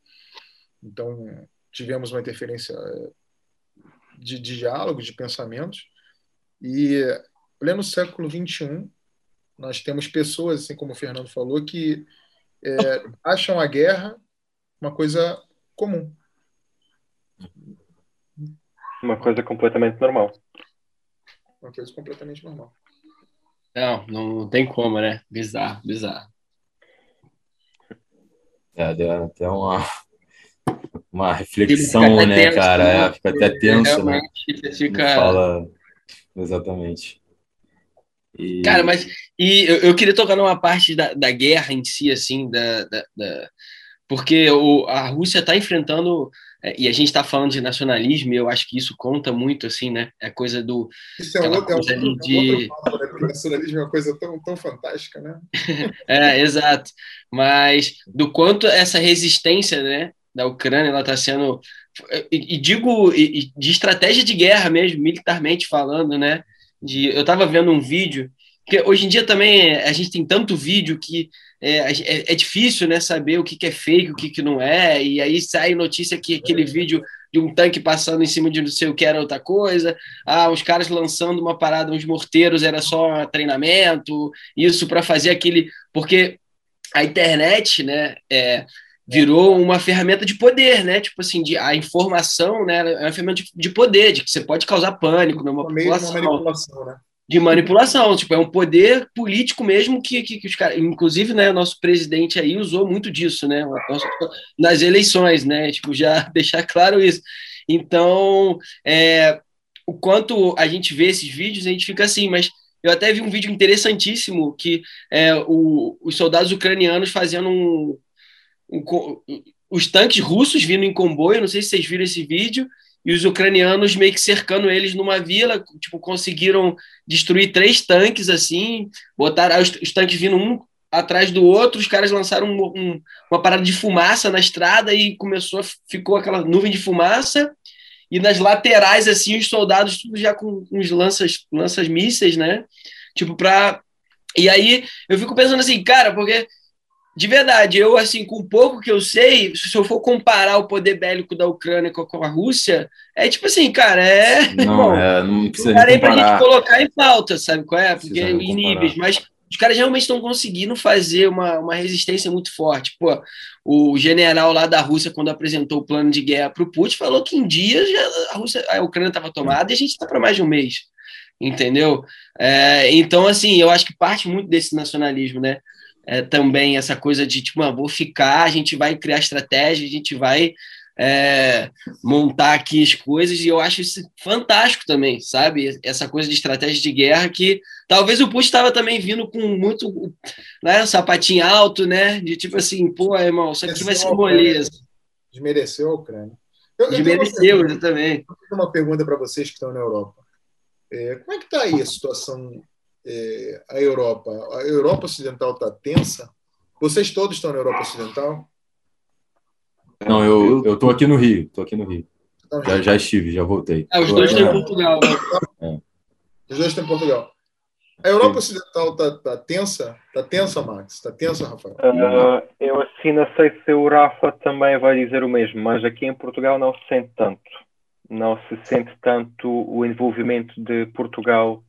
Então, tivemos uma interferência de, de diálogo, de pensamentos. E, pleno século XXI, nós temos pessoas, assim como o Fernando falou, que é, acham a guerra uma coisa comum. Uma coisa completamente normal. Uma coisa completamente normal. Não, não tem como, né? Bizarro, bizarro. É, deu até uma, uma reflexão, né, tenso, cara? Né? É, fica até tenso, né? Fica... Fala exatamente. E... Cara, mas e eu, eu, queria tocar numa parte da, da guerra em si, assim, da, da, da... porque o, a Rússia está enfrentando e a gente está falando de nacionalismo, e eu acho que isso conta muito, assim, né? É coisa do. Isso é, outro, é outro, de... outro né? Porque nacionalismo é uma coisa tão, tão fantástica, né? é, exato. Mas do quanto essa resistência, né? da Ucrânia ela está sendo e, e digo e, de estratégia de guerra mesmo militarmente falando né de eu estava vendo um vídeo que hoje em dia também a gente tem tanto vídeo que é, é, é difícil né saber o que, que é fake o que, que não é e aí sai notícia que aquele vídeo de um tanque passando em cima de não sei o que era outra coisa ah os caras lançando uma parada uns morteiros era só treinamento isso para fazer aquele porque a internet né é, virou uma ferramenta de poder, né? Tipo assim, de, a informação, né? É uma ferramenta de, de poder, de que você pode causar pânico numa população. manipulação, né? De manipulação, tipo, é um poder político mesmo que, que, que os caras, inclusive, né, nosso presidente aí usou muito disso, né, nas eleições, né, tipo, já deixar claro isso. Então, é, o quanto a gente vê esses vídeos, a gente fica assim, mas eu até vi um vídeo interessantíssimo que é, o, os soldados ucranianos fazendo um, um, os tanques russos vindo em comboio, não sei se vocês viram esse vídeo, e os ucranianos meio que cercando eles numa vila, tipo, conseguiram destruir três tanques assim, botaram os, os tanques vindo um atrás do outro, os caras lançaram um, um, uma parada de fumaça na estrada e começou, ficou aquela nuvem de fumaça, e nas laterais, assim, os soldados tudo já com uns lanças, lanças mísseis, né? Tipo, pra... E aí eu fico pensando assim, cara, porque de verdade, eu, assim, com pouco que eu sei, se eu for comparar o poder bélico da Ucrânia com a Rússia, é tipo assim, cara, é. Não, bom, é, não precisa não nem pra gente colocar em pauta, sabe qual é? Porque em níveis, mas os caras realmente estão conseguindo fazer uma, uma resistência muito forte. Pô, o general lá da Rússia, quando apresentou o plano de guerra para o Putin, falou que em dias a, Rússia, a Ucrânia estava tomada e a gente está para mais de um mês. Entendeu? É, então, assim, eu acho que parte muito desse nacionalismo, né? É, também essa coisa de tipo, ah, vou ficar, a gente vai criar estratégia, a gente vai é, montar aqui as coisas, e eu acho isso fantástico também, sabe? Essa coisa de estratégia de guerra que talvez o Putin estava também vindo com muito né, sapatinho alto, né? De tipo assim, pô, irmão, isso aqui vai ser moleza. Desmereceu a Ucrânia. Eu, Desmereceu, eu também. Eu tenho uma pergunta para vocês que estão na Europa. É, como é que está aí a situação é, a Europa. A Europa Ocidental está tensa. Vocês todos estão na Europa Ocidental? Não, eu eu tô aqui no Rio, tô aqui no Rio. Então, já, já estive, já voltei. É, os dois estão em Portugal. Né? É. Os dois estão em Portugal. A Europa. Ocidental está tá tensa? Está tensa, Max? Está tensa, Rafael? Uh, eu assim não sei se o Rafa também vai dizer o mesmo, mas aqui em Portugal não se sente tanto. Não se sente tanto o envolvimento de Portugal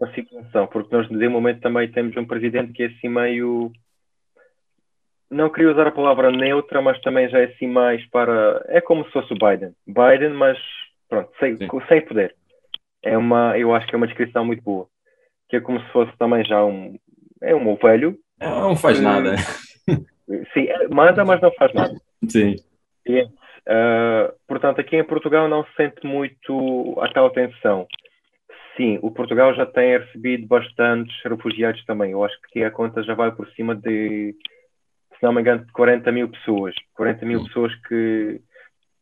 uma situação, porque nós, de momento, também temos um presidente que é assim meio. Não queria usar a palavra neutra, mas também já é assim mais para. É como se fosse o Biden. Biden, mas pronto, sem, sem poder. É uma, eu acho que é uma descrição muito boa. Que é como se fosse também já um. É um velho. É, não faz nada. Sim, é, manda, mas não faz nada. Sim. E, uh, portanto, aqui em Portugal não se sente muito aquela tensão. Sim, o Portugal já tem recebido bastantes refugiados também. Eu acho que a conta já vai por cima de, se não me engano, de 40 mil pessoas. 40 mil pessoas que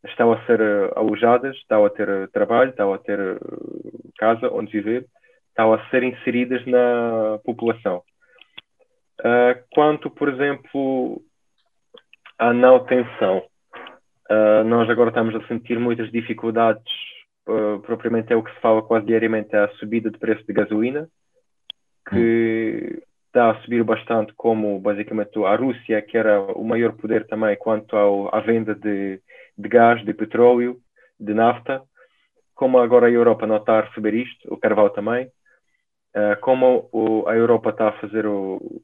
estão a ser eh, alojadas, estão a ter eh, trabalho, estão a ter eh, casa onde viver, estão a ser inseridas na população. Uh, quanto, por exemplo, à não tensão, uh, nós agora estamos a sentir muitas dificuldades uh, propriamente é o que se fala quase diariamente, é a subida de preço de gasolina, que está a subir bastante, como basicamente a Rússia, que era o maior poder também quanto ao, à venda de, de gás, de petróleo, de nafta, como agora a Europa não está a receber isto, o carvão também, uh, como o, a Europa está a fazer o.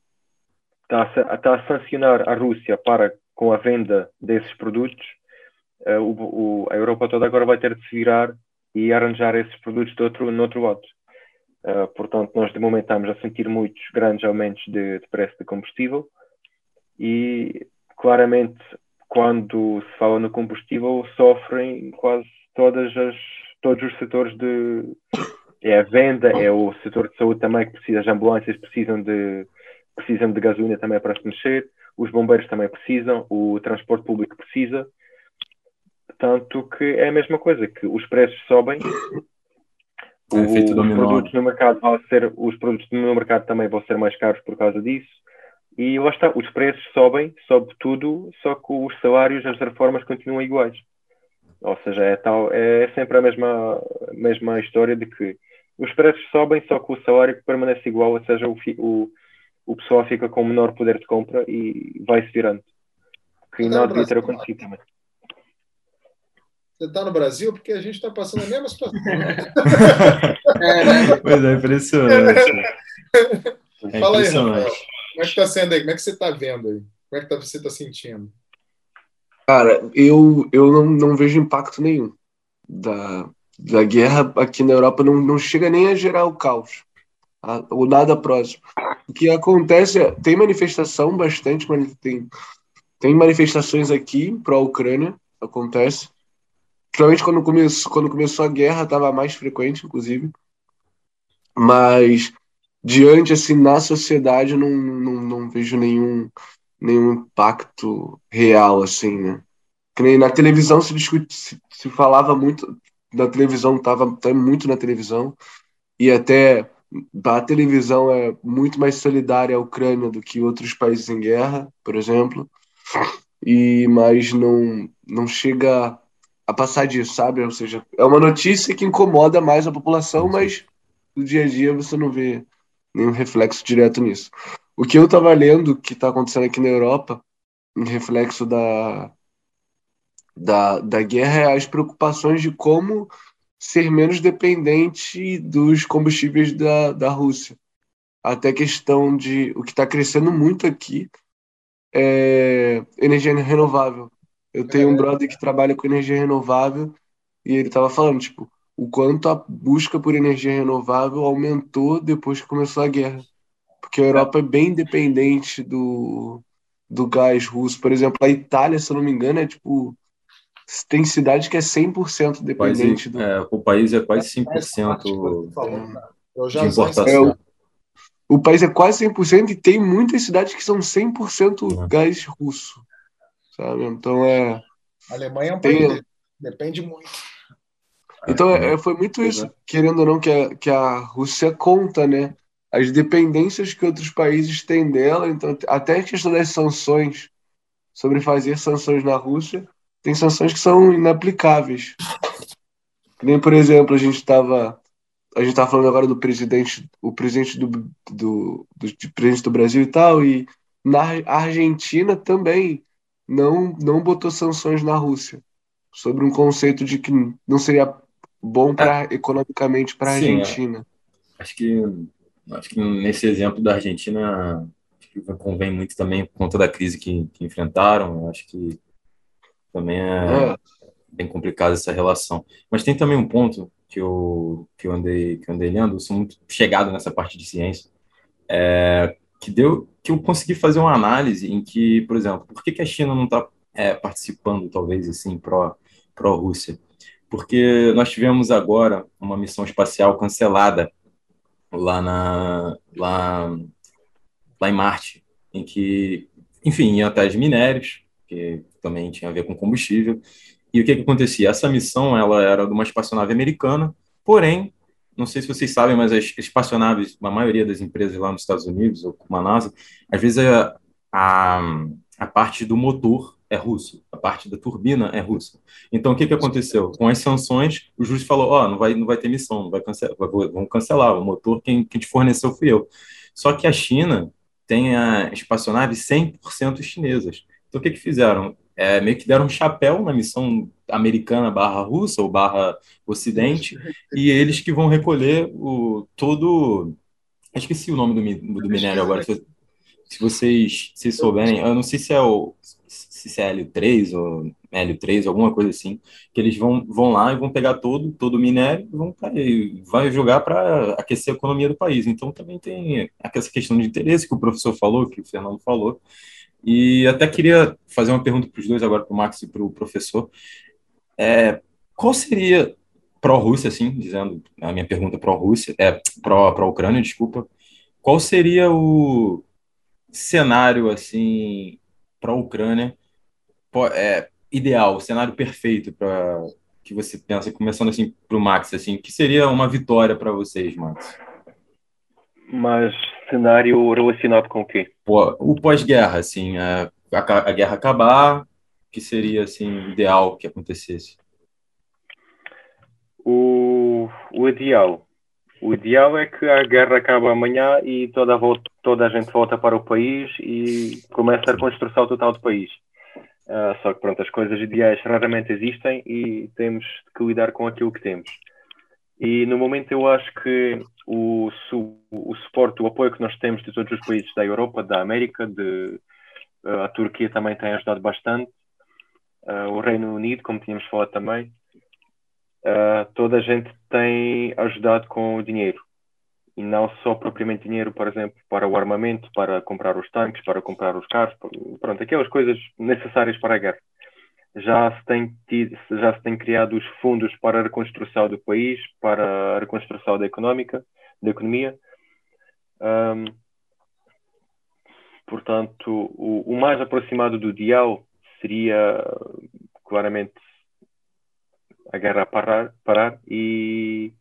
Está a, está a sancionar a Rússia para com a venda desses produtos, uh, o, o, a Europa toda agora vai ter de se virar e arranjar esses produtos de outro, no outro lado. Uh, portanto, nós de momento estamos a sentir muitos grandes aumentos de, de, preço de combustível e claramente quando se fala no combustível sofrem quase todas as, todos os setores de é a venda, é o setor de saúde também que precisa, as ambulâncias precisam de precisam de gasolina também para se mexer, os bombeiros também precisam, o transporte público precisa, tanto que é a mesma coisa, que os preços sobem, é os produtos no mercado vão ser, os produtos no mercado também vão ser mais caros por causa disso. E lá está, os preços sobem, sobe tudo, só que os salários, as reformas continuam iguais. Ou seja, é, tal, é sempre a mesma, mesma história de que os preços sobem, só que o salário permanece igual, ou seja, o, o, o pessoal fica com menor poder de compra e vai-se virando. Que não devia ter acontecido também. Você está no Brasil porque a gente está passando a mesma situação. é, né? Pois é, impressionante. É Fala aí, Rafael. Como é que está sendo aí? Como é que você está vendo aí? Como é que tá, você está sentindo? Cara, eu, eu não, não vejo impacto nenhum da, da guerra aqui na Europa. Não, não chega nem a gerar o caos. Tá? Ou nada próximo. O que acontece é, tem manifestação bastante, tem, tem manifestações aqui para a Ucrânia, acontece. Principalmente quando começou, quando começou a guerra, estava mais frequente, inclusive. Mas, diante, assim, na sociedade, não, não, não vejo nenhum, nenhum impacto real, assim, né? Que nem na televisão se discute, se, se falava muito, na televisão, estava tá muito na televisão, e até a televisão é muito mais solidária à Ucrânia do que outros países em guerra, por exemplo, e mas não, não chega a passar disso, sabe? Ou seja, é uma notícia que incomoda mais a população, mas no dia a dia você não vê nenhum reflexo direto nisso. O que eu estava lendo que está acontecendo aqui na Europa, em reflexo da, da, da guerra, é as preocupações de como ser menos dependente dos combustíveis da, da Rússia. Até questão de o que está crescendo muito aqui é energia renovável. Eu tenho um brother que trabalha com energia renovável e ele estava falando, tipo, o quanto a busca por energia renovável aumentou depois que começou a guerra. Porque a Europa é bem dependente do, do gás russo. Por exemplo, a Itália, se eu não me engano, é tipo. Tem cidade que é 100% dependente do. É, o país é quase 5% de importação. É, o, o país é quase 100% e tem muitas cidades que são 100% é. gás russo. Sabe? Então é. A Alemanha é um país. Tem... Depende muito. Então é, foi muito isso, querendo ou não, que a, que a Rússia conta, né? As dependências que outros países têm dela, então até a questão das sanções, sobre fazer sanções na Rússia, tem sanções que são inaplicáveis. Nem, por exemplo, a gente estava a gente estava falando agora do presidente, o presidente do, do, do, do presidente do Brasil e tal, e na Argentina também não não botou sanções na Rússia sobre um conceito de que não seria bom para é. economicamente para a é. Argentina. É. Acho que acho que nesse exemplo da Argentina convém muito também por conta da crise que, que enfrentaram. Acho que também é, é, bem complicada essa relação. Mas tem também um ponto que eu que eu andei que eu andei lendo. Eu sou muito chegado nessa parte de ciência. É, que deu que eu consegui fazer uma análise em que, por exemplo, por que, que a China não está é, participando, talvez assim, pró pró Rússia? porque nós tivemos agora uma missão espacial cancelada lá na lá, lá em Marte, em que, enfim, ia atrás de minérios, que também tinha a ver com combustível. E o que, que acontecia? Essa missão ela era de uma espaçonave americana, porém, não sei se vocês sabem, mas as espaçonaves, a maioria das empresas lá nos Estados Unidos, ou como a NASA, às vezes a, a, a parte do motor é russo, a parte da turbina é russa. Então, o que, que aconteceu? Com as sanções, o juiz falou, ó, oh, não, vai, não vai ter missão, não vai cancelar, vamos cancelar, o motor quem, quem te forneceu fui eu. Só que a China tem a espaçonave 100% chinesas. Então, o que, que fizeram? É, meio que deram um chapéu na missão americana barra russa ou barra ocidente, e eles que vão recolher o todo... Esqueci o nome do, do minério agora, se vocês se souberem, eu não sei se é o se é L3 ou L3, alguma coisa assim, que eles vão, vão lá e vão pegar todo, todo o minério e vão vai jogar para aquecer a economia do país. Então também tem essa questão de interesse que o professor falou, que o Fernando falou. E até queria fazer uma pergunta para os dois agora, para o Max e para o professor. É, qual seria pró-Rússia, assim, dizendo a minha pergunta pró-Rússia, é pró-Ucrânia, desculpa, qual seria o cenário, assim, para a Ucrânia é, ideal, o cenário perfeito para que você pensa, começando assim para o Max, assim, que seria uma vitória para vocês, Max? Mas cenário relacionado com o quê? O pós-guerra, assim, a, a, a, guerra acabar, que seria assim ideal que acontecesse? O, o ideal, o ideal é que a guerra acabe amanhã e toda a, volta, toda a gente volta para o país e começa a reconstrução total do país. Uh, só que pronto, as coisas ideais raramente existem e temos que lidar com aquilo que temos. E no momento eu acho que o, o suporte, o apoio que nós temos de todos os países da Europa, da América, de, uh, a Turquia também tem ajudado bastante, uh, o Reino Unido, como tínhamos falado também, toda a gente tem ajudado com o dinheiro. E não só propriamente dinheiro, por exemplo, para o armamento, para comprar os tanques, para comprar os carros, pronto, aquelas coisas necessárias para a guerra. Já se tem, tido, já se tem criado os fundos para a reconstrução do país, para a reconstrução da económica, da economia. Um, portanto, o, o mais aproximado do ideal seria claramente a guerra parar, parar e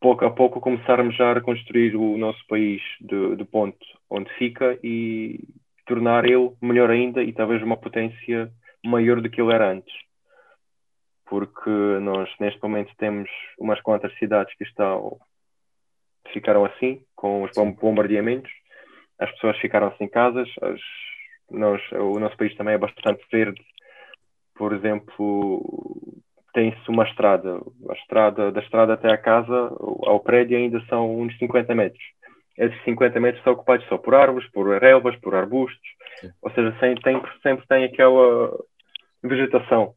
pouco a pouco começarmos já a reconstruir o nosso país do, do ponto onde fica e tornar ele melhor ainda e talvez uma potência maior do que ele era antes. Porque nós neste momento temos umas quantas cidades que estão ficaram assim, com os bombardeamentos, as pessoas ficaram sem casas, as, nós, o nosso país também é bastante verde. Por exemplo, tem-se uma estrada. A estrada, da estrada até a casa, ao prédio, ainda são uns 50 metros. Esses 50 metros são ocupados só por árvores, por relvas, por arbustos. Sim. Ou seja, sempre tem aquela vegetação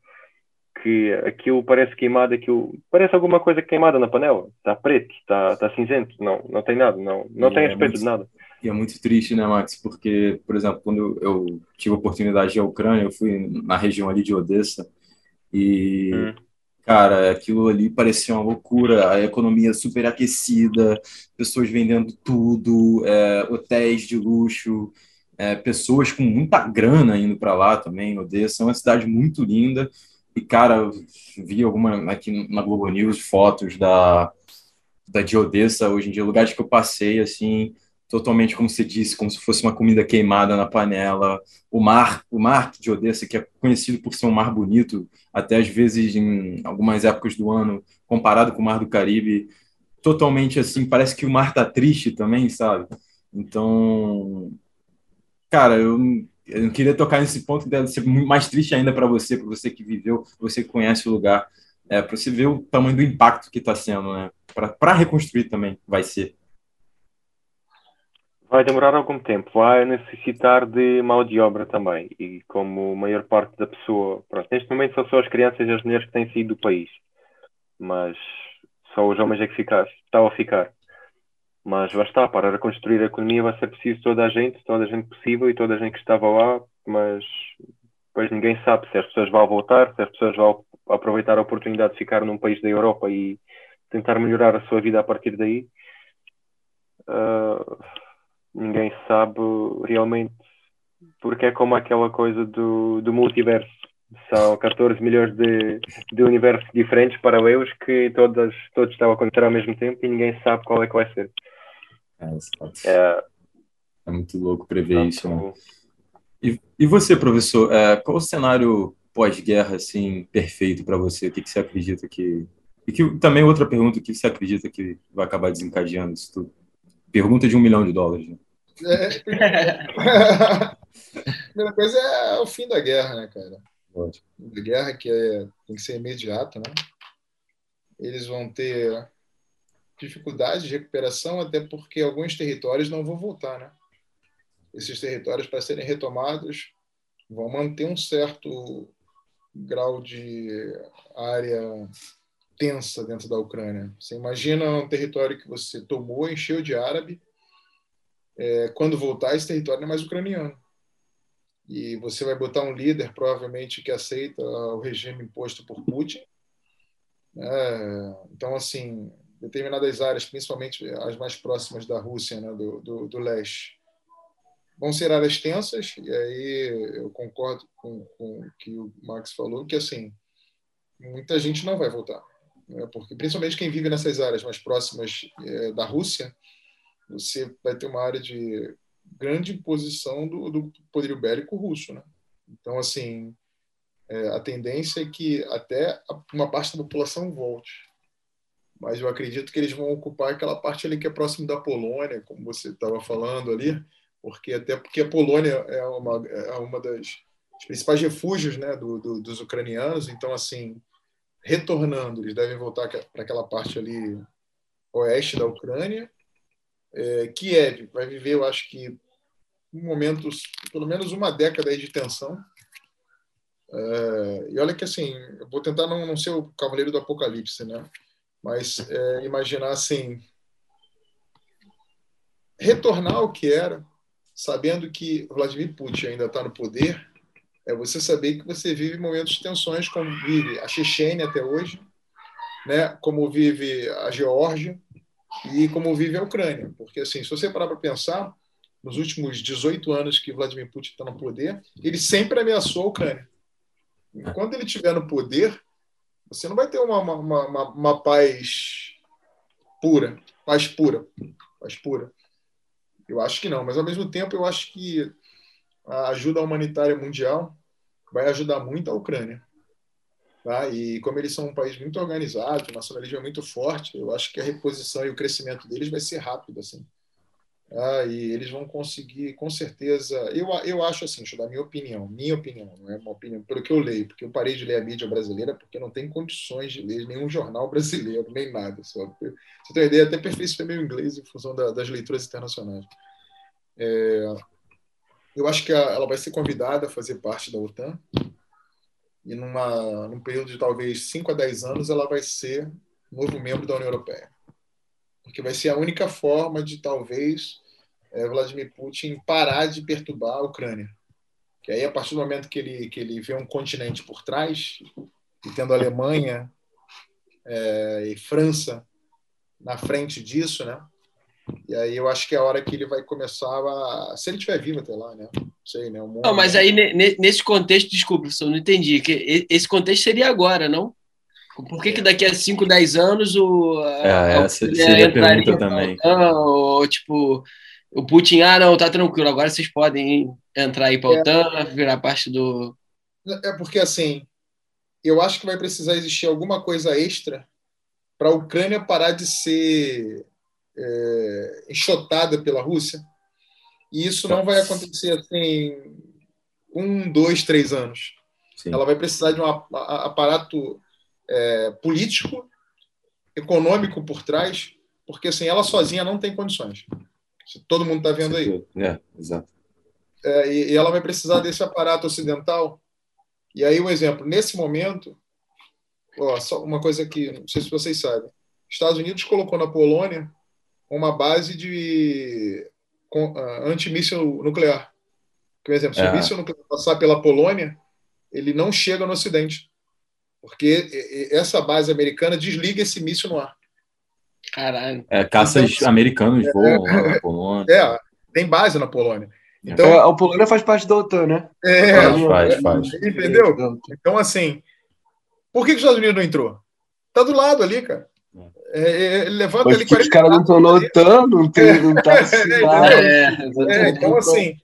que aquilo parece queimado, aquilo parece alguma coisa queimada na panela. Está preto, está, está cinzento, não, não tem nada, não, não tem é aspecto muito, de nada. E é muito triste, né, Max? Porque, por exemplo, quando eu tive a oportunidade de ir à Ucrânia, eu fui na região ali de Odessa e hum. Cara, aquilo ali parecia uma loucura, a economia super aquecida, pessoas vendendo tudo, é, hotéis de luxo, é, pessoas com muita grana indo para lá também. Odessa é uma cidade muito linda. E, cara, vi alguma aqui na Globo News fotos da, da de Odessa, hoje em dia, lugares que eu passei, assim, totalmente como você disse, como se fosse uma comida queimada na panela. O mar, o mar de Odessa, que é conhecido por ser um mar bonito, até às vezes em algumas épocas do ano, comparado com o mar do Caribe, totalmente assim, parece que o mar tá triste também, sabe? Então, cara, eu, eu não queria tocar nesse ponto deve ser mais triste ainda para você, para você que viveu, você que conhece o lugar, é, para você ver o tamanho do impacto que está sendo, né? Para reconstruir também vai ser vai demorar algum tempo, vai necessitar de mão de obra também. E como a maior parte da pessoa, pronto, neste momento são só as crianças e as mulheres que têm saído do país, mas só os homens é que ficar, estão a ficar. Mas vai estar, para reconstruir a economia vai ser preciso toda a gente, toda a gente possível e toda a gente que estava lá, mas depois ninguém sabe se as pessoas vão voltar, se as pessoas vão aproveitar a oportunidade de ficar num país da Europa e tentar melhorar a sua vida a partir daí. Uh, ninguém sabe realmente porque é como aquela coisa do, do multiverso. São 14 milhões de, de universos diferentes, paralelos, que todas, todos estão a acontecer ao mesmo tempo e ninguém sabe qual é que vai ser. É, é, é muito louco prever isso. Né? E, e você, professor, é, qual o cenário pós-guerra assim, perfeito para você? O que, que você acredita que. E que, também outra pergunta: o que você acredita que vai acabar desencadeando isso tudo? Pergunta de um milhão de dólares. Né? É. A primeira coisa é o fim da guerra, né, cara? Ótimo. Da guerra que é, tem que ser imediata, né? Eles vão ter dificuldades de recuperação, até porque alguns territórios não vão voltar, né? Esses territórios, para serem retomados, vão manter um certo grau de área tensa dentro da Ucrânia. Você imagina um território que você tomou, encheu de árabe, é, quando voltar, esse território não é mais ucraniano. E você vai botar um líder, provavelmente, que aceita o regime imposto por Putin. É, então, assim, determinadas áreas, principalmente as mais próximas da Rússia, né, do, do, do, leste, vão ser áreas tensas. E aí eu concordo com, com o que o Max falou, que, assim, muita gente não vai voltar. Né, porque, principalmente quem vive nessas áreas mais próximas é, da Rússia, você vai ter uma área de grande imposição do, do poderio bélico russo, né? Então, assim, é, a tendência é que até uma parte da população volte. Mas eu acredito que eles vão ocupar aquela parte ali que é próximo da Polônia, como você estava falando ali, porque até porque a Polônia é uma, é uma das principais refúgios né, do, do, dos ucranianos. Então, assim, retornando, eles devem voltar para aquela parte ali oeste da Ucrânia é, Kiev vai viver, eu acho que, momentos, pelo menos uma década de tensão. É, e olha que assim, eu vou tentar não, não ser o cavaleiro do apocalipse, né? Mas é, imaginar assim, retornar ao que era, sabendo que Vladimir Putin ainda está no poder, é você saber que você vive momentos de tensões, como vive a Chechênia até hoje, né? como vive a Geórgia, e como vive a Ucrânia. Porque, assim, se você parar para pensar, nos últimos 18 anos que Vladimir Putin está no poder, ele sempre ameaçou a Ucrânia. Enquanto ele estiver no poder, você não vai ter uma, uma, uma, uma paz pura, paz pura, paz pura. Eu acho que não, mas ao mesmo tempo eu acho que a ajuda humanitária mundial vai ajudar muito a Ucrânia. Tá? E como eles são um país muito organizado, o nacionalismo é muito forte, eu acho que a reposição e o crescimento deles vai ser rápido. Assim. Ah, e eles vão conseguir, com certeza. Eu, eu acho assim, deixa eu dar minha opinião, minha opinião, não é uma opinião, pelo que eu leio, porque eu parei de ler a mídia brasileira porque não tem condições de ler nenhum jornal brasileiro, nem nada. Só. Você tem ideia, até aperfeiçoei meu inglês em função da, das leituras internacionais. É, eu acho que a, ela vai ser convidada a fazer parte da OTAN, e numa, num período de talvez 5 a 10 anos ela vai ser novo membro da União Europeia porque vai ser a única forma de talvez é, Vladimir Putin parar de perturbar a Ucrânia. Que aí, a partir do momento que ele, que ele vê um continente por trás, e tendo a Alemanha é, e França na frente disso, né? E aí eu acho que é a hora que ele vai começar a. Se ele estiver vivo até lá, né? Não sei, né? Mundo, não, mas aí nesse contexto, desculpa, eu não entendi. que Esse contexto seria agora, não? Por que, que daqui a 5, 10 anos o. É, essa seria a pergunta também. ou, tipo, o Putin, ah, não, tá tranquilo, agora vocês podem entrar aí para o OTAN, virar parte do. É porque, assim, eu acho que vai precisar existir alguma coisa extra para a Ucrânia parar de ser é, enxotada pela Rússia. E isso não vai acontecer assim um, dois, três anos. Sim. Ela vai precisar de um aparato é, político, econômico por trás, porque assim, ela sozinha não tem condições. Todo mundo está vendo aí. É, exato. É, e, e ela vai precisar desse aparato ocidental. E aí, um exemplo, nesse momento, ó, só uma coisa que não sei se vocês sabem: Estados Unidos colocou na Polônia uma base de uh, antimíssil nuclear. Por exemplo, se é. o míssil nuclear passar pela Polônia, ele não chega no Ocidente porque essa base americana desliga esse míssil no ar. Caralho. É, caças então, americanos é, voam lá na Polônia. É, tem base na Polônia. Então, é, a Polônia faz parte da OTAN, né? É, faz, faz, é, faz. Entendeu? Então, assim, por que, que os Estados Unidos não entrou? Tá do lado ali, cara. É, é ele levanta Mas ali 40 Os caras não estão OTAN, não, tem, não tá é, Então, assim,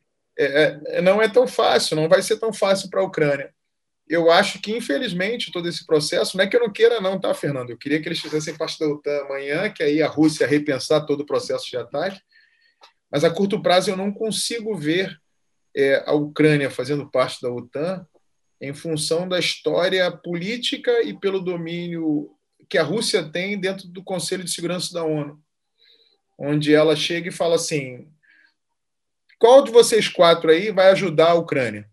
não é tão fácil, não vai ser tão fácil para a Ucrânia eu acho que, infelizmente, todo esse processo, não é que eu não queira, não, tá, Fernando? Eu queria que eles fizessem parte da OTAN amanhã, que aí a Rússia repensar todo o processo de ataque, mas a curto prazo eu não consigo ver é, a Ucrânia fazendo parte da OTAN em função da história política e pelo domínio que a Rússia tem dentro do Conselho de Segurança da ONU, onde ela chega e fala assim: qual de vocês quatro aí vai ajudar a Ucrânia?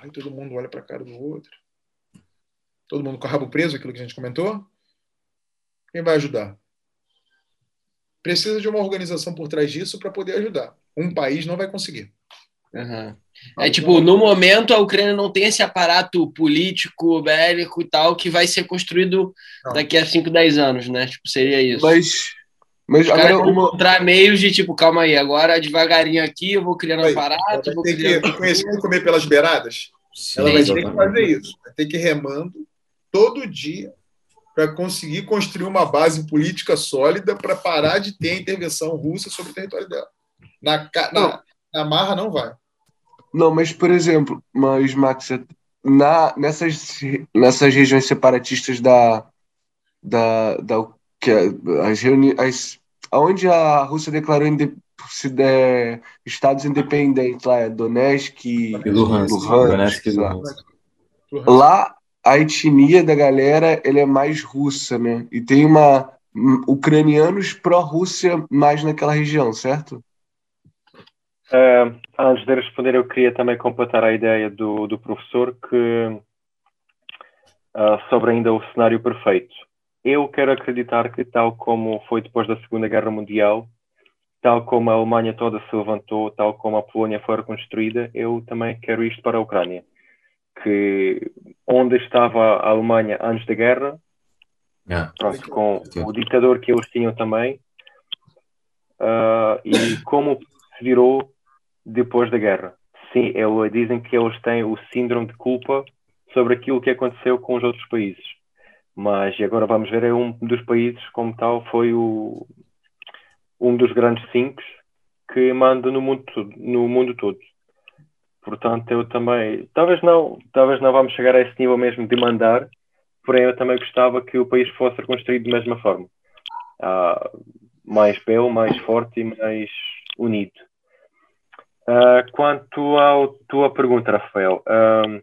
Aí todo mundo olha para a cara do outro. Todo mundo com o rabo preso, aquilo que a gente comentou. Quem vai ajudar? Precisa de uma organização por trás disso para poder ajudar. Um país não vai conseguir. Uhum. É tipo, no momento a Ucrânia não tem esse aparato político, bélico e tal, que vai ser construído não. daqui a 5, 10 anos, né? Tipo, seria isso. Mas, mas agora uma... encontrar meios de tipo, calma aí, agora devagarinho aqui eu vou criando um aparato. Vou ter criando... que conhecer e comer pelas beiradas. Sim, ela vai exatamente. ter que fazer isso, vai ter que ir remando todo dia para conseguir construir uma base política sólida para parar de ter a intervenção russa sobre o território dela. Na, na, na marra não vai. Não, mas por exemplo, mas Max, na, nessas, nessas regiões separatistas da, da, da que as reuniões, onde a Rússia declarou se der estados independentes lá, é Donetsk e Luhansk. Luhansk, e Luhansk. Lá a etnia da galera ele é mais russa, né? E tem uma ucranianos pró-Rússia mais naquela região, certo? Uh, antes de responder, eu queria também completar a ideia do, do professor que uh, sobre ainda o cenário perfeito. Eu quero acreditar que, tal como foi depois da Segunda Guerra Mundial, tal como a Alemanha toda se levantou, tal como a Polónia foi reconstruída, eu também quero isto para a Ucrânia. Que onde estava a Alemanha antes da guerra, yeah. pronto, com o ditador que eles tinham também, uh, e como se virou depois da guerra. Sim, eles dizem que eles têm o síndrome de culpa sobre aquilo que aconteceu com os outros países. Mas agora vamos ver, é um dos países, como tal, foi o, um dos grandes cinco que manda no mundo, no mundo todo. Portanto, eu também, talvez não, talvez não vamos chegar a esse nível mesmo de mandar, porém eu também gostava que o país fosse reconstruído da mesma forma. Ah, mais belo, mais forte e mais unido. Uh, quanto à tua pergunta, Rafael, uh,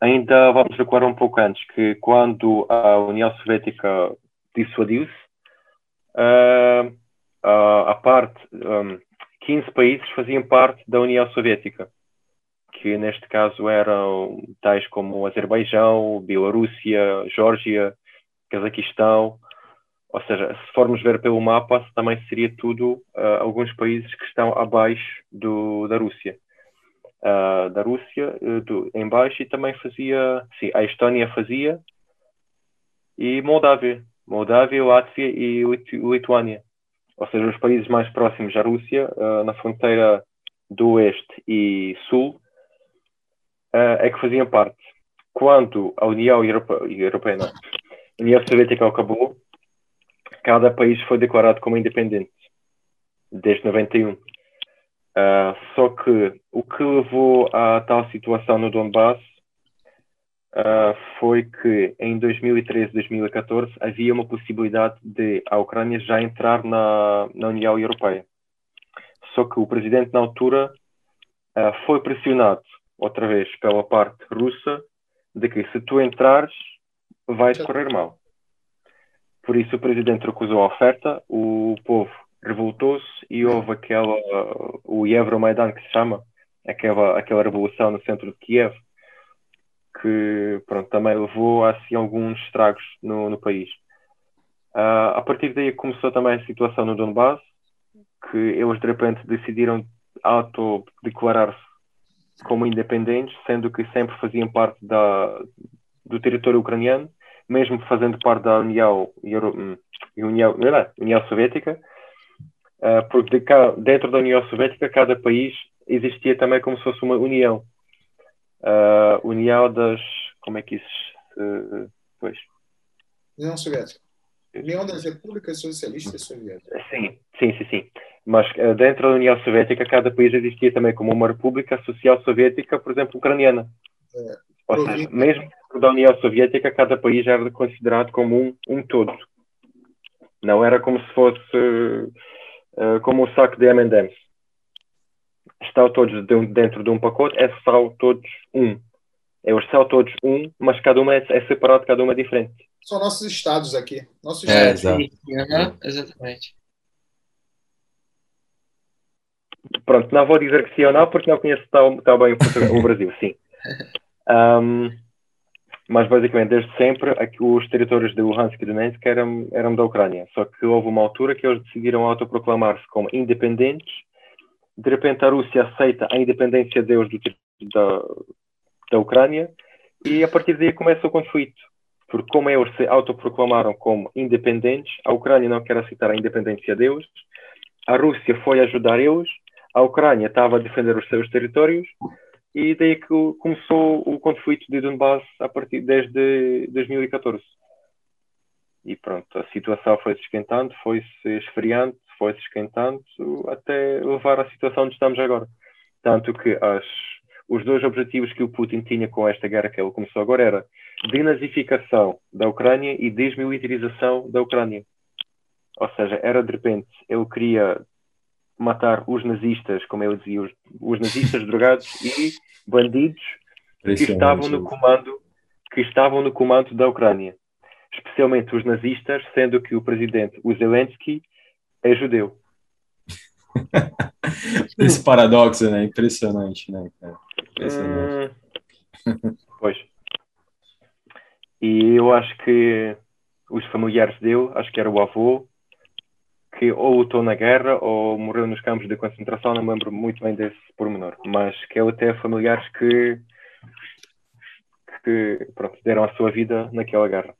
ainda vamos recuar um pouco antes, que quando a União Soviética dissuadiu-se, uh, a parte, um, 15 países faziam parte da União Soviética, que neste caso eram tais como Azerbaijão, Bielorrússia, Geórgia, Cazaquistão, ou seja, se formos ver pelo mapa, também seria tudo uh, alguns países que estão abaixo do, da Rússia. Uh, da Rússia, uh, do, em baixo, e também fazia, sim, a Estónia fazia, e Moldávia, Moldávia, Látvia e Lituânia. Ou seja, os países mais próximos à Rússia, uh, na fronteira do oeste e sul, é que faziam parte. Quando a União Europeia não, a União Soviética acabou, cada país foi declarado como independente desde 91. Uh, ah, só que o que levou a tal situação no Donbass uh, foi que em 2013, 2014 havia uma possibilidade de a Ucrânia já entrar na, na União Europeia. Só que o presidente na altura uh, foi pressionado outra vez pela parte russa de que se tu entrares vai correr mal. Por isso o presidente recusou a oferta, o povo revoltou-se e houve aquela, o Euromaidan que se chama, aquela, aquela revolução no centro de Kiev, que pronto, também levou assim, alguns estragos no, no país. Uh, a partir daí começou também a situação no Donbass, que eles de repente decidiram autodeclarar-se como independentes, sendo que sempre faziam parte da, do território ucraniano mesmo fazendo parte da União, Euro, hum, União, não, União Soviética, porque de cá, dentro da União Soviética cada país existia também como se fosse uma união. Uh, união das. Como é que isso. Uh, pois. União Soviética. União das Repúblicas Socialistas Soviéticas. Sim, sim, sim, sim. Mas uh, dentro da União Soviética, cada país existia também como uma república social soviética, por exemplo, ucraniana. É, Ou seja, mesmo da União Soviética, cada país era considerado como um, um todo. Não era como se fosse uh, como um saco de M&M's. Estão todos dentro de um pacote, é só todos um. É são todos um, mas cada uma é, é separado, cada uma é diferente. São nossos estados aqui. Nossos é, estados. Exato. exatamente. Pronto, não vou dizer que sim ou não, porque não conheço tão, tão bem o, Brasil, sim. Um, mas basicamente desde sempre os territórios de Luhansk e Donetsk eram, eram da Ucrânia. Só que houve uma altura que eles decidiram autoproclamar-se como independentes. De repente a Rússia aceita a independência deles do, da, da Ucrânia e a partir daí começa o conflito. Porque como eles se autoproclamaram como independentes, a Ucrânia não quer aceitar a independência deles, a Rússia foi ajudar eles, a Ucrânia estava a defender os seus territórios e daí que começou o conflito de Donbass a partir desde 2014. E pronto, a situação foi-se esquentando, foi-se esfriando, foi-se esquentando até levar à situação onde estamos agora. Tanto que as, os dois objetivos que o Putin tinha com esta guerra que ele começou agora era denazificação da Ucrânia e desmilitarização da Ucrânia. Ou seja, era de repente, ele queria matar os nazistas, como ele dizia, os, os nazistas drogados e bandidos que estavam no comando que estavam no comando da Ucrânia, especialmente os nazistas, sendo que o presidente o Zelensky é judeu. Esse paradoxo, né? Impressionante, né, Impressionante. Hum, pois. E eu acho que os familiares dele, acho que era o avô, que ou lutou na guerra ou morreu nos campos de concentração, não me lembro muito bem desse pormenor, mas que ele tem familiares que, que pronto, deram a sua vida naquela guerra.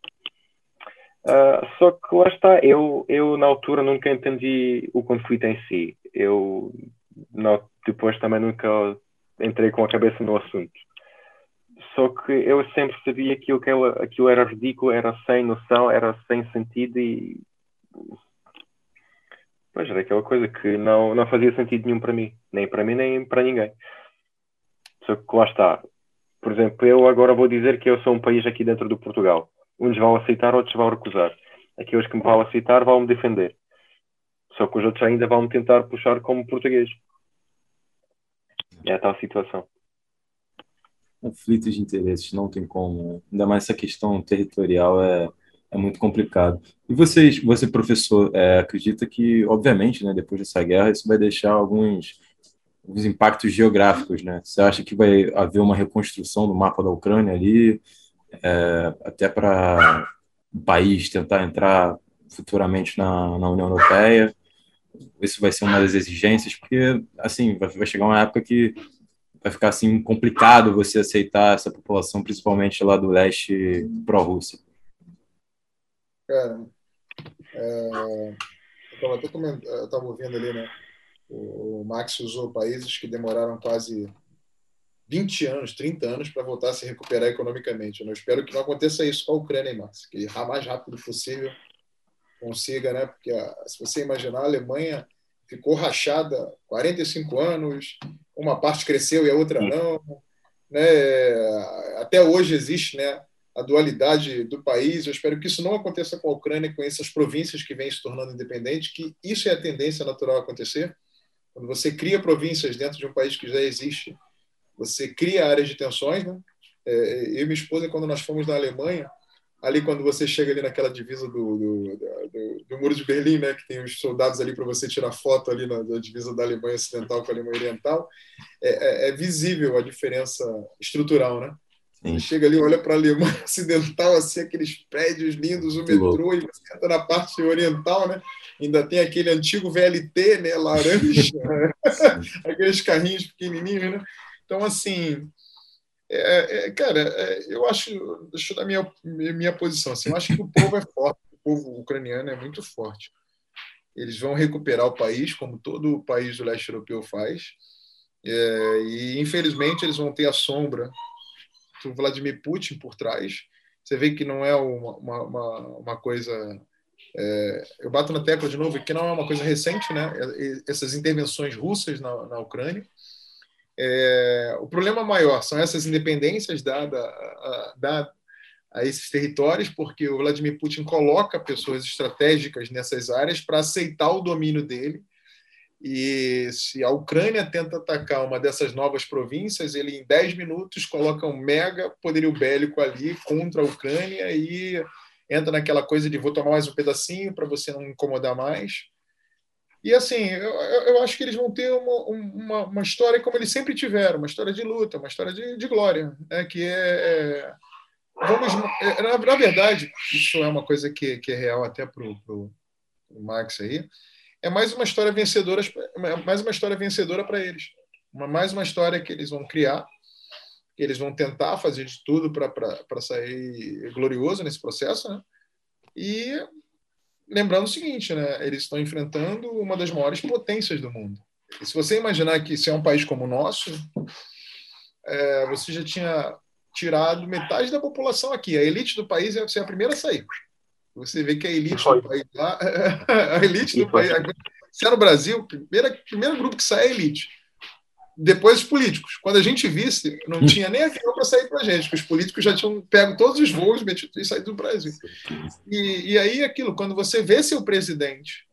Uh, só que lá está, eu, eu na altura nunca entendi o conflito em si. Eu não, depois também nunca entrei com a cabeça no assunto. Só que eu sempre sabia que aquilo, aquilo era ridículo, era sem noção, era sem sentido e. Pois era aquela coisa que não, não fazia sentido nenhum para mim, nem para mim, nem para ninguém. Só que lá está. Por exemplo, eu agora vou dizer que eu sou um país aqui dentro do Portugal Uns vão aceitar, outros vão recusar. Aqueles que me vão aceitar vão me defender. Só que os outros ainda vão me tentar puxar como português. É a tal situação. Conflitos de interesses, não tem como. Ainda mais essa questão territorial é, é muito complicado. E vocês, você, professor, é, acredita que, obviamente, né, depois dessa guerra, isso vai deixar alguns, alguns impactos geográficos, né? Você acha que vai haver uma reconstrução do mapa da Ucrânia ali? é, até para o país tentar entrar futuramente na, na União Europeia. Isso vai ser uma das exigências, porque assim vai, vai chegar uma época que vai ficar assim complicado você aceitar essa população, principalmente lá do leste pró-Rússia. Cara, é, eu estava ouvindo ali, né? O Max usou países que demoraram quase 20 anos, 30 anos para voltar a se recuperar economicamente. Eu espero que não aconteça isso com a Ucrânia, hein, Márcio? Que o mais rápido possível consiga, né? Porque se você imaginar, a Alemanha ficou rachada 45 anos, uma parte cresceu e a outra não. Né? Até hoje existe né, a dualidade do país. Eu espero que isso não aconteça com a Ucrânia, com essas províncias que vêm se tornando independentes, que isso é a tendência natural acontecer. Quando você cria províncias dentro de um país que já existe, você cria áreas de tensões, né? É, eu e minha esposa, quando nós fomos na Alemanha, ali quando você chega ali naquela divisa do, do, do, do Muro de Berlim, né, que tem os soldados ali para você tirar foto ali na, na, divisa da Alemanha Ocidental com a Alemanha Oriental, é, é, é visível a diferença estrutural, né? Chega ali, olha para a Alemanha Ocidental, assim, aqueles prédios lindos, o metrô, e você entra na parte oriental, né? Ainda tem aquele antigo VLT, né? Laranja, aqueles carrinhos pequenininhos, né? Então, assim, é, é, cara, é, eu acho, deixa eu dar minha, minha posição, assim, eu acho que o povo é forte, o povo ucraniano é muito forte. Eles vão recuperar o país, como todo o país do leste europeu faz, é, e infelizmente eles vão ter a sombra do Vladimir Putin por trás. Você vê que não é uma, uma, uma coisa. É, eu bato na tecla de novo que não é uma coisa recente, né? Essas intervenções russas na, na Ucrânia é, o problema maior são essas independências dadas a, a, a, esses territórios, porque o Vladimir Putin coloca pessoas estratégicas nessas áreas para aceitar o domínio dele. E se a Ucrânia tenta atacar uma dessas novas províncias, ele em 10 minutos coloca um mega poderio bélico ali contra a Ucrânia e entra naquela coisa de vou tomar mais um pedacinho para você não incomodar mais. E assim, eu, eu acho que eles vão ter uma, uma, uma, história como eles sempre tiveram, uma história de luta, uma história de, de glória, né? que é, é vamos é, na, na, verdade isso é uma coisa que, que é real até para o Max aí é mais uma história vencedora mais uma história vencedora para eles uma, mais uma história que eles vão criar que eles vão tentar fazer de tudo para sair glorioso nesse processo né? e lembrando o seguinte, né? Eles estão enfrentando uma das maiores potências do mundo. E se você imaginar que se é um país como o nosso, é, você já tinha tirado metade da população aqui. A elite do país é ser a primeira a sair. Você vê que a elite do país lá, a elite do país, se é no Brasil, primeiro, primeiro grupo que sai é a elite depois os políticos. Quando a gente visse, não tinha nem avião para sair para a gente, porque os políticos já tinham pego todos os voos metido, e saído do Brasil. E, e aí, aquilo, quando você vê seu presidente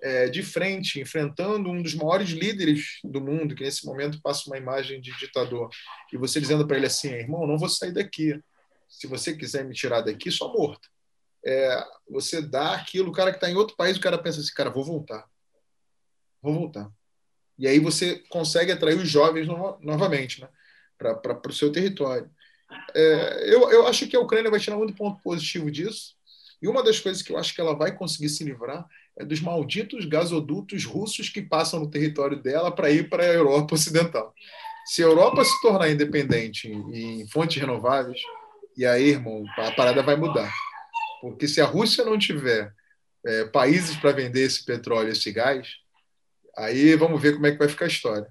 é, de frente, enfrentando um dos maiores líderes do mundo, que nesse momento passa uma imagem de ditador, e você dizendo para ele assim: irmão, não vou sair daqui. Se você quiser me tirar daqui, só morto. É, você dá aquilo, o cara que está em outro país, o cara pensa assim: cara, vou voltar. Vou voltar e aí você consegue atrair os jovens no, novamente né, para o seu território. É, eu, eu acho que a Ucrânia vai tirar muito ponto positivo disso. E uma das coisas que eu acho que ela vai conseguir se livrar é dos malditos gasodutos russos que passam no território dela para ir para a Europa Ocidental. Se a Europa se tornar independente em fontes renováveis, e aí, irmão, a parada vai mudar. Porque se a Rússia não tiver é, países para vender esse petróleo, esse gás, aí vamos ver como é que vai ficar a história.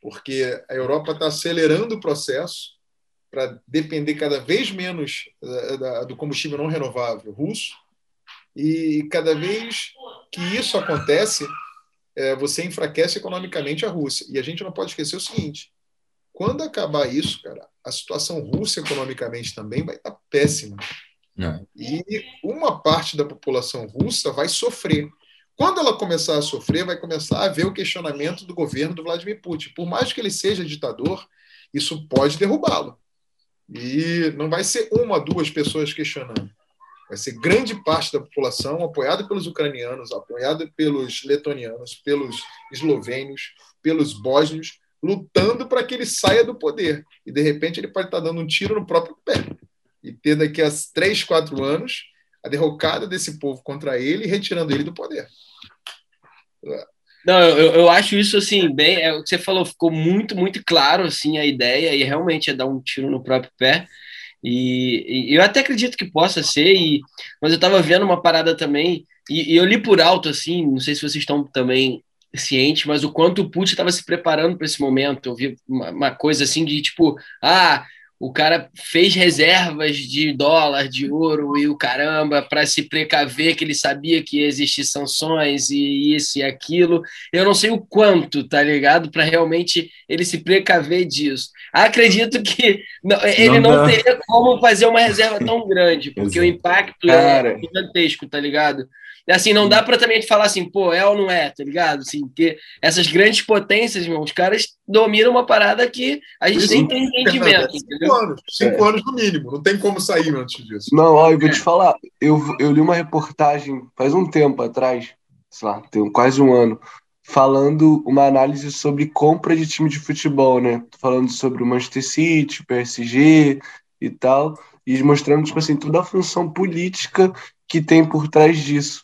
Porque a Europa está acelerando o processo para depender cada vez menos da, da, do combustível não renovável russo. E cada vez que isso acontece, é, você enfraquece economicamente a Rússia. E a gente não pode esquecer o seguinte: quando acabar isso, cara, a situação russa economicamente também vai estar péssima. E uma parte da população russa vai sofrer. Quando ela começar a sofrer, vai começar a haver o questionamento do governo do Vladimir Putin. Por mais que ele seja ditador, isso pode derrubá-lo. E não vai ser uma, duas pessoas questionando. Vai ser grande parte da população apoiada pelos ucranianos, apoiada pelos letonianos, pelos eslovênios, pelos bósnios, lutando para que ele saia do poder. E, de repente, ele pode estar dando um tiro no próprio pé. E ter daqui a três, quatro anos a derrocada desse povo contra ele e retirando ele do poder. Não, eu, eu acho isso assim, bem. É, o que você falou ficou muito, muito claro assim, a ideia, e realmente é dar um tiro no próprio pé. E, e eu até acredito que possa ser, e, mas eu estava vendo uma parada também, e, e, eu li por alto, assim, não sei se vocês estão também cientes, mas o quanto o Putin estava se preparando para esse momento. Eu vi uma, uma coisa assim de tipo, ah, o cara fez reservas de dólar, de ouro e o caramba para se precaver que ele sabia que ia existir sanções e isso e aquilo. Eu não sei o quanto, tá ligado? Para realmente ele se precaver disso. Acredito que não, ele não, não teria como fazer uma reserva tão grande, porque o impacto é gigantesco, tá ligado? Assim, não dá para também falar assim, pô, é ou não é, tá ligado? Assim, porque essas grandes potências, irmão, os caras dominam uma parada que a gente nem tem entendimento. Cinco entendeu? anos, cinco é. anos no mínimo, não tem como sair antes disso. Não, ó, eu vou te falar, eu, eu li uma reportagem faz um tempo atrás, sei lá, tem quase um ano, falando uma análise sobre compra de time de futebol, né? Falando sobre o Manchester City, o PSG e tal, e mostrando, tipo assim, toda a função política que tem por trás disso.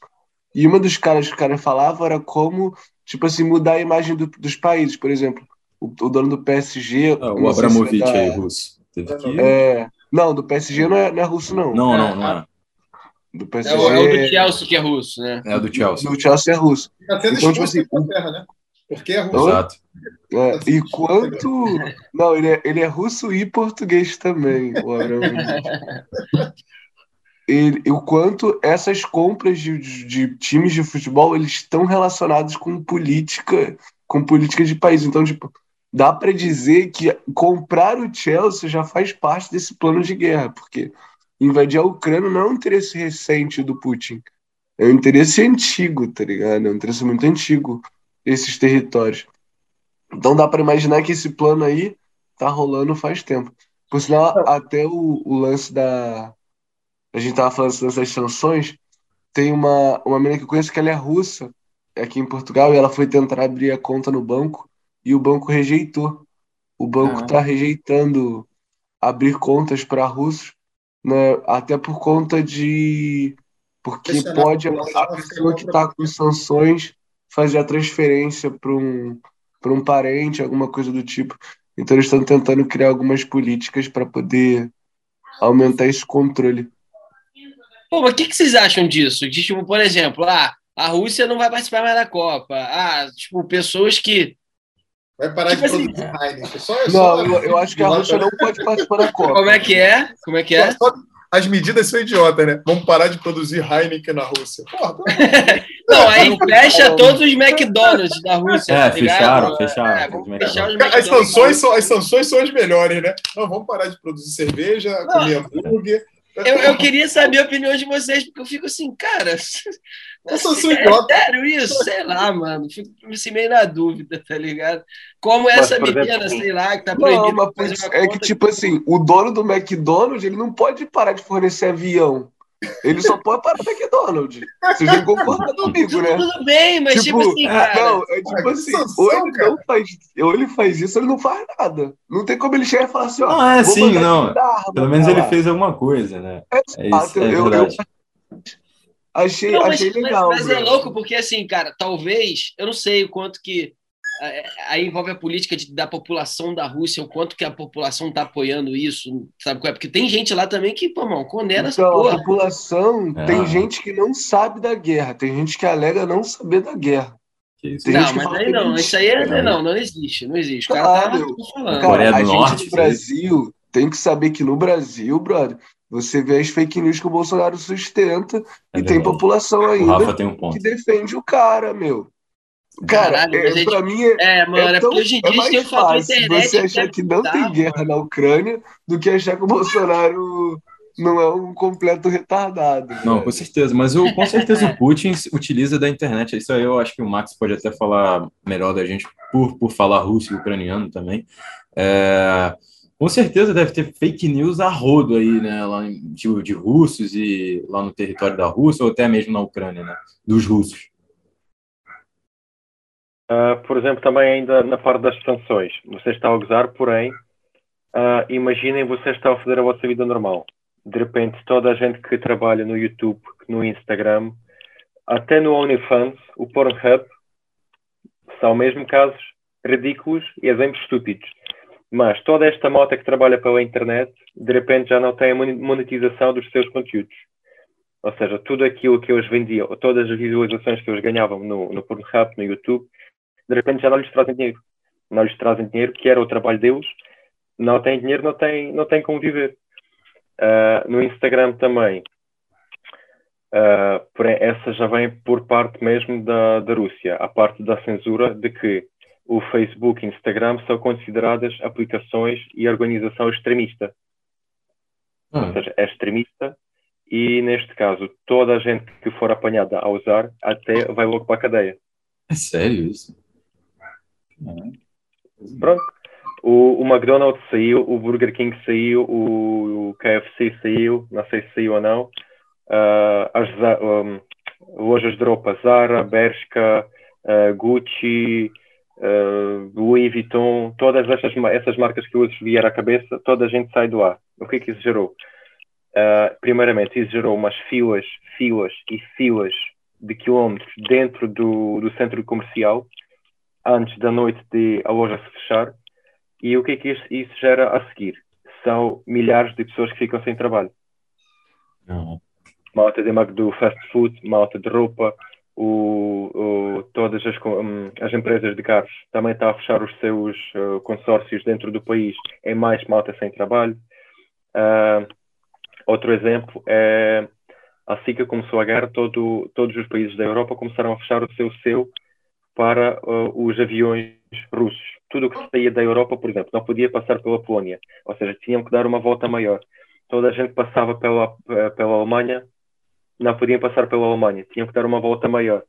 E uma dos caras que o cara falava era como, tipo assim, mudar a imagem do, dos países. Por exemplo, o, o dono do PSG. Ah, o Abramovich da... aí, russo. Teve que... é... Não, do PSG não é, não é russo, não. Não, não, não é. Do PSG... É, o, é o do Chelsea que é russo, né? É o do Chelsea. Do Chelsea é russo. Tá sendo então, tipo assim, terra, né? Porque é russo. Exato. É, e quanto. Não, ele é, ele é russo e português também, o Abramovich. ele, o quanto essas compras de, de, de, times de futebol eles estão relacionados com política, com política de país. Então, tipo, dá para dizer que comprar o Chelsea já faz parte desse plano de guerra, porque invadir a Ucrânia não é um interesse recente do Putin, é um interesse antigo, tá ligado? É um interesse muito antigo esses territórios. Então dá para imaginar que esse plano aí tá rolando faz tempo. Por sinal, até o, o lance da, a gente tava falando dessas sanções, tem uma, uma menina que eu conheço que ela é russa, aqui em Portugal, e ela foi tentar abrir a conta no banco e o banco rejeitou. O banco está rejeitando abrir contas para russos, né, até por conta de. Porque pode a pessoa que está com sanções fazer a transferência para um, um parente, alguma coisa do tipo. Então eles estão tentando criar algumas políticas para poder aumentar esse controle. Pô, mas o que, que vocês acham disso? De, tipo, por exemplo, ah, a Rússia não vai participar mais da Copa. Ah, tipo, pessoas que. Vai parar tipo de assim, produzir Heineken. Só, não, só... Eu, eu, acho que a Rússia não pode participar da Copa. Como é que é? Como é que é? Só, as medidas são idiotas, né? Vamos parar de produzir Heineken na Rússia. Porra, não, aí fecha todos os McDonald's da Rússia. É, tá fecharam, fecharam. É, fechar os as, sanções são, as sanções são as melhores, né? Não, vamos parar de produzir cerveja, não. comer hambúrguer. Eu, eu queria saber a opinião de vocês, porque eu fico assim, cara. Eu sou é sério isso? Sei lá, mano. Fico assim, meio na dúvida, tá ligado? Como essa menina, sei lá, que tá proibida. Não, mas é que, tipo assim, o dono do McDonald's, ele não pode parar de fornecer avião. Ele só pode parar no McDonald's. Vocês não concordam comigo, né? Tudo bem, mas tipo, tipo assim, cara. Não, é tipo assim, ou ele, não faz, ou ele faz isso, ou ele não faz nada. Não tem como ele chegar e falar assim, ó. Não, é assim, não. Arma, Pelo menos ele fez alguma coisa, né? É, é isso, é eu, eu, achei, não, mas, achei legal. Mas, mas é louco porque, assim, cara, talvez, eu não sei o quanto que aí envolve a política de, da população da Rússia, o quanto que a população está apoiando isso, sabe? É? Porque tem gente lá também que, pô, mano, condena então, essa porra. A população é. tem gente que não sabe da guerra, tem gente que alega não saber da guerra. Não, mas aí não, isso aí é, não, não existe, não existe. O cara tá claro, tá falando. Cara, a gente no Brasil tem que saber que no Brasil, brother, você vê as fake news que o Bolsonaro sustenta é e verdade. tem população ainda tem um que defende o cara, meu. Cara, Caralho, é, gente... pra mim é, é, mano, é, tão, hoje em dia é mais tem fácil internet você achar que não tem guerra mano. na Ucrânia do que achar que o Bolsonaro não é um completo retardado. Não, com certeza. Mas eu, com certeza o Putin utiliza da internet. Isso aí eu acho que o Max pode até falar melhor da gente por, por falar russo e ucraniano também. É, com certeza deve ter fake news a rodo aí, né? Lá de, de russos e lá no território da Rússia ou até mesmo na Ucrânia, né? Dos russos. Uh, por exemplo, também ainda na parte das sanções. Você está a gozar, porém, uh, imaginem você está a fazer a vossa vida normal. De repente, toda a gente que trabalha no YouTube, no Instagram, até no OnlyFans, o Pornhub, são mesmo casos ridículos e exemplos estúpidos. Mas toda esta moto que trabalha pela internet, de repente já não tem a monetização dos seus conteúdos. Ou seja, tudo aquilo que eles vendiam, todas as visualizações que eles ganhavam no, no Pornhub, no YouTube, de repente já não lhes trazem dinheiro. Não lhes trazem dinheiro, que era o trabalho deles. Não têm dinheiro, não têm, não têm como viver. Uh, no Instagram também. Uh, essa já vem por parte mesmo da, da Rússia, a parte da censura de que o Facebook e Instagram são consideradas aplicações e organização extremista. Ou hum. seja, é extremista e, neste caso, toda a gente que for apanhada a usar até vai logo para a cadeia. É sério isso? Pronto. O, o, McDonald's saiu, o Burger King saiu, o, o KFC saiu, não sei se saiu ou não. Uh, as um, lojas de roupa Zara, Bershka, uh, Gucci, uh, Louis Vuitton, todas essas, essas marcas que hoje vier à cabeça, toda a gente sai do ar. O que é que isso gerou? primeiramente, isso gerou umas filas, filas e filas de quilómetros dentro do, do centro comercial antes da noite de a loja se fechar. E o que é que isso, gera a seguir? São milhares de pessoas que ficam sem trabalho. Uhum. Malta de do fast food, malta de roupa, o, o, todas as, um, as empresas de carros também estão a fechar os seus uh, consórcios dentro do país. É mais malta sem trabalho. Uh, outro exemplo é assim que começou a guerra, todo, todos os países da Europa começaram a fechar o seu seu para uh, os aviões russos. Tudo o que saía da Europa, por exemplo, não podia passar pela Polónia, ou seja, tinham que dar uma volta maior. Toda a gente passava pela, uh, pela Alemanha, não podiam passar pela Alemanha, tinham que dar uma volta maior.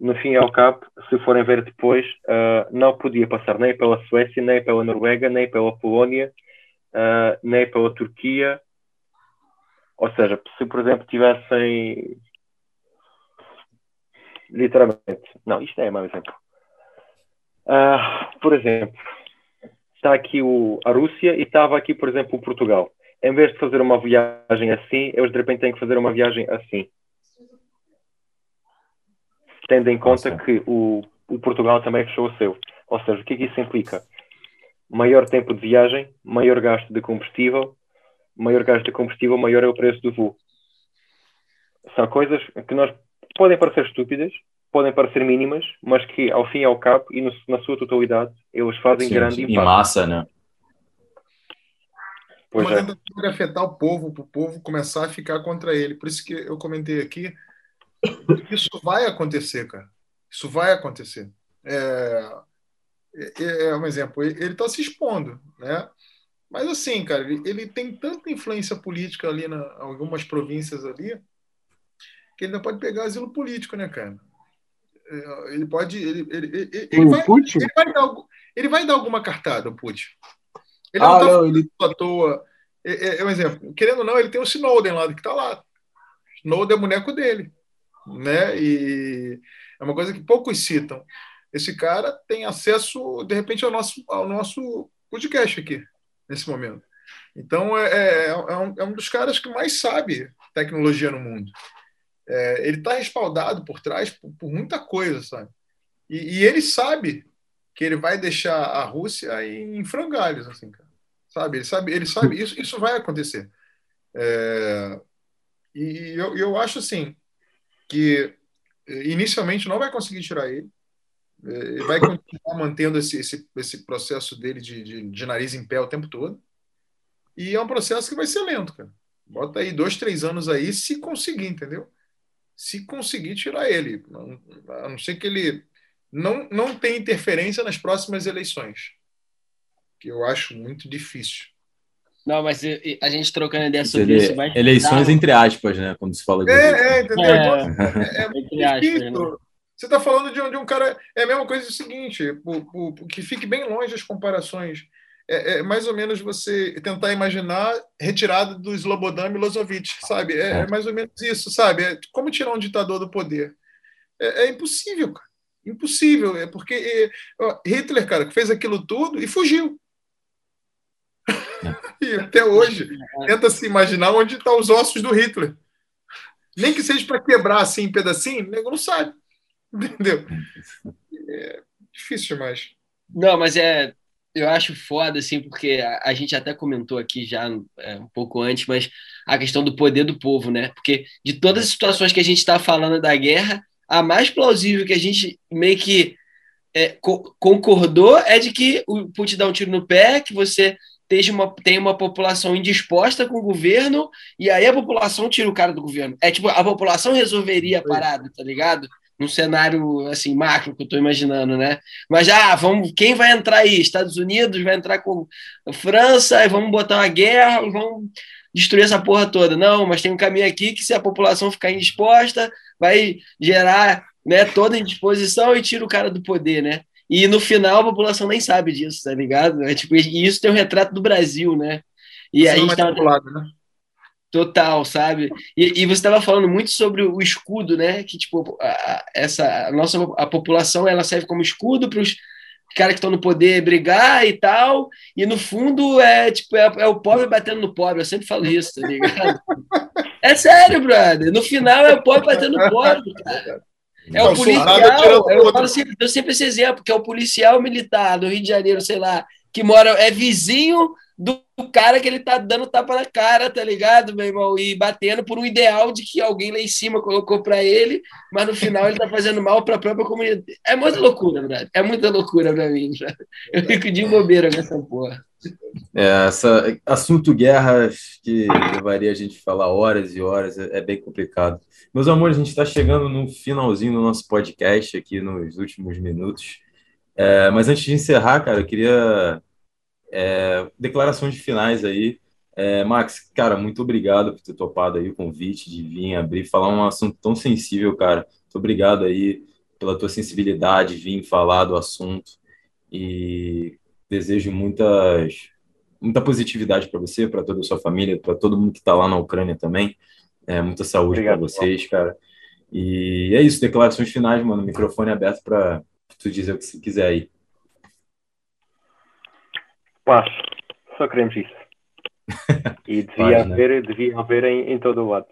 No fim e ao cabo, se forem ver depois, uh, não podia passar nem pela Suécia, nem pela Noruega, nem pela Polónia, uh, nem pela Turquia. Ou seja, se por exemplo tivessem literalmente. Não, isto é mau exemplo. Uh, por exemplo, está aqui o, a Rússia e estava aqui, por exemplo, o Portugal. Em vez de fazer uma viagem assim, eles de repente têm que fazer uma viagem assim. Tendo em conta Nossa. que o, o Portugal também fechou o seu. Ou seja, o que é que isso implica? Maior tempo de viagem, maior gasto de combustível, maior gasto de combustível, maior é o preço do voo. São coisas que nós podem parecer estúpidas, podem parecer mínimas, mas que ao fim e ao cabo e no, na sua totalidade eles fazem sim, grande sim. impacto. Em massa, né? Pois mas é. ainda pode afetar o povo, para o povo começar a ficar contra ele. Por isso que eu comentei aqui, isso vai acontecer, cara. Isso vai acontecer. É, é, é um exemplo. Ele está se expondo, né? Mas assim, cara, ele, ele tem tanta influência política ali em algumas províncias ali que ele não pode pegar asilo político, né, cara? É, ele pode. Ele, ele, ele, ele vai, Putin? Ele vai, dar, ele vai dar alguma cartada, o Putin. Ele ah, não está ele... à toa. É, é, é, um exemplo. Querendo ou não, ele tem o Snowden lá, que está lá. Snowden é boneco dele. Né? E é uma coisa que poucos citam. Esse cara tem acesso, de repente, ao nosso, ao nosso podcast aqui, nesse momento. Então, é, é, é, um, é um dos caras que mais sabe tecnologia no mundo é, ele está respaldado por trás por, por, muita coisa, sabe? E, e, ele sabe que ele vai deixar a Rússia em frangalhos, assim, cara. Sabe? Ele sabe, ele sabe isso, isso vai acontecer. É, e eu, eu acho assim que inicialmente não vai conseguir tirar ele. É, ele vai continuar mantendo esse, esse, esse processo dele de, de, de, nariz em pé o tempo todo. E é um processo que vai ser lento, cara. Bota aí dois, três anos aí, se conseguir, entendeu? Se conseguir tirar ele. A não ser que ele não, não tenha interferência nas próximas eleições. Que eu acho muito difícil. Não, mas a gente trocando ideia sobre Ele, isso vai Eleições dar... entre aspas, né? Quando se fala de. É, é entendeu? É, é, é muito difícil. Aspas, né? Você está falando de um, de um cara. É a mesma coisa o seguinte, o, o, que fique bem longe as comparações. É, é, mais ou menos você tentar imaginar retirada do Slobodan Milosevic, sabe? É, é, mais ou menos isso, sabe? É como tirar um ditador do poder. É, é impossível, cara. Impossível. É porque é, Hitler, cara, que fez aquilo tudo e fugiu. e até hoje tenta se imaginar onde estão tá os ossos do Hitler. Nem que seja para quebrar assim em pedacinho, o nego não sabe. Entendeu? É difícil demais. Não, mas é. Eu acho foda, assim, porque a, a gente até comentou aqui já é, um pouco antes, mas a questão do poder do povo, né? Porque de todas as situações que a gente está falando da guerra, a mais plausível que a gente meio que é, co concordou é de que o Putin dá um tiro no pé, que você tem uma, tem uma população indisposta com o governo, e aí a população tira o cara do governo. É tipo, a população resolveria a parada, tá ligado? Num cenário assim, macro que eu tô imaginando, né? Mas já, ah, vamos, quem vai entrar aí? Estados Unidos vai entrar com França, e vamos botar uma guerra, vamos destruir essa porra toda. Não, mas tem um caminho aqui que se a população ficar indisposta, vai gerar né, toda indisposição e tira o cara do poder, né? E no final a população nem sabe disso, tá ligado? É, tipo, e isso tem um retrato do Brasil, né? E Você aí está né? Total, sabe? E, e você estava falando muito sobre o escudo, né? Que tipo a, essa a nossa a população ela serve como escudo para os caras que estão no poder brigar e tal. E no fundo é tipo é, é, o pobre batendo no pobre. Eu sempre falo isso, tá ligado? é sério, brother. No final é o pobre batendo no pobre, cara. É o policial, eu, falo sempre, eu sempre esse exemplo, que é o policial militar do Rio de Janeiro, sei lá, que mora, é vizinho do cara que ele tá dando tapa na cara, tá ligado, meu irmão? E batendo por um ideal de que alguém lá em cima colocou para ele, mas no final ele tá fazendo mal para a própria comunidade. É muita loucura, verdade. É muita loucura para mim. Já. Eu fico de bobeira nessa porra. É, essa, assunto guerras que levaria a gente a falar horas e horas, é, é bem complicado. Meus amores, a gente está chegando no finalzinho do nosso podcast aqui nos últimos minutos. É, mas antes de encerrar, cara, eu queria é, declarações de finais aí. É, Max, cara, muito obrigado por ter topado aí o convite de vir abrir, falar um assunto tão sensível, cara. Muito obrigado aí pela tua sensibilidade, vir falar do assunto e desejo muitas, muita positividade para você, para toda a sua família, para todo mundo que está lá na Ucrânia também. É, muita saúde para vocês, cara. E é isso, declarações finais, mano. Microfone aberto para tu dizer o que você quiser aí. Paz, só queremos isso. E devia Paz, né? haver, devia haver em, em, todo o lado,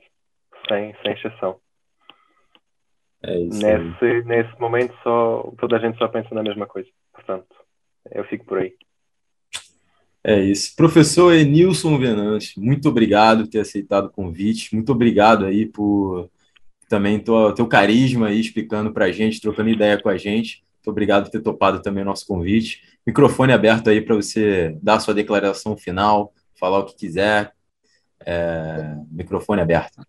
sem, sem exceção. É isso nesse, nesse momento só, toda a gente só pensa na mesma coisa. Portanto, eu fico por aí. É isso. Professor Enilson Venante, muito obrigado por ter aceitado o convite. Muito obrigado aí por também o teu carisma aí explicando para a gente, trocando ideia com a gente. Muito obrigado por ter topado também o nosso convite. Microfone aberto aí para você dar a sua declaração final, falar o que quiser. É, microfone aberto.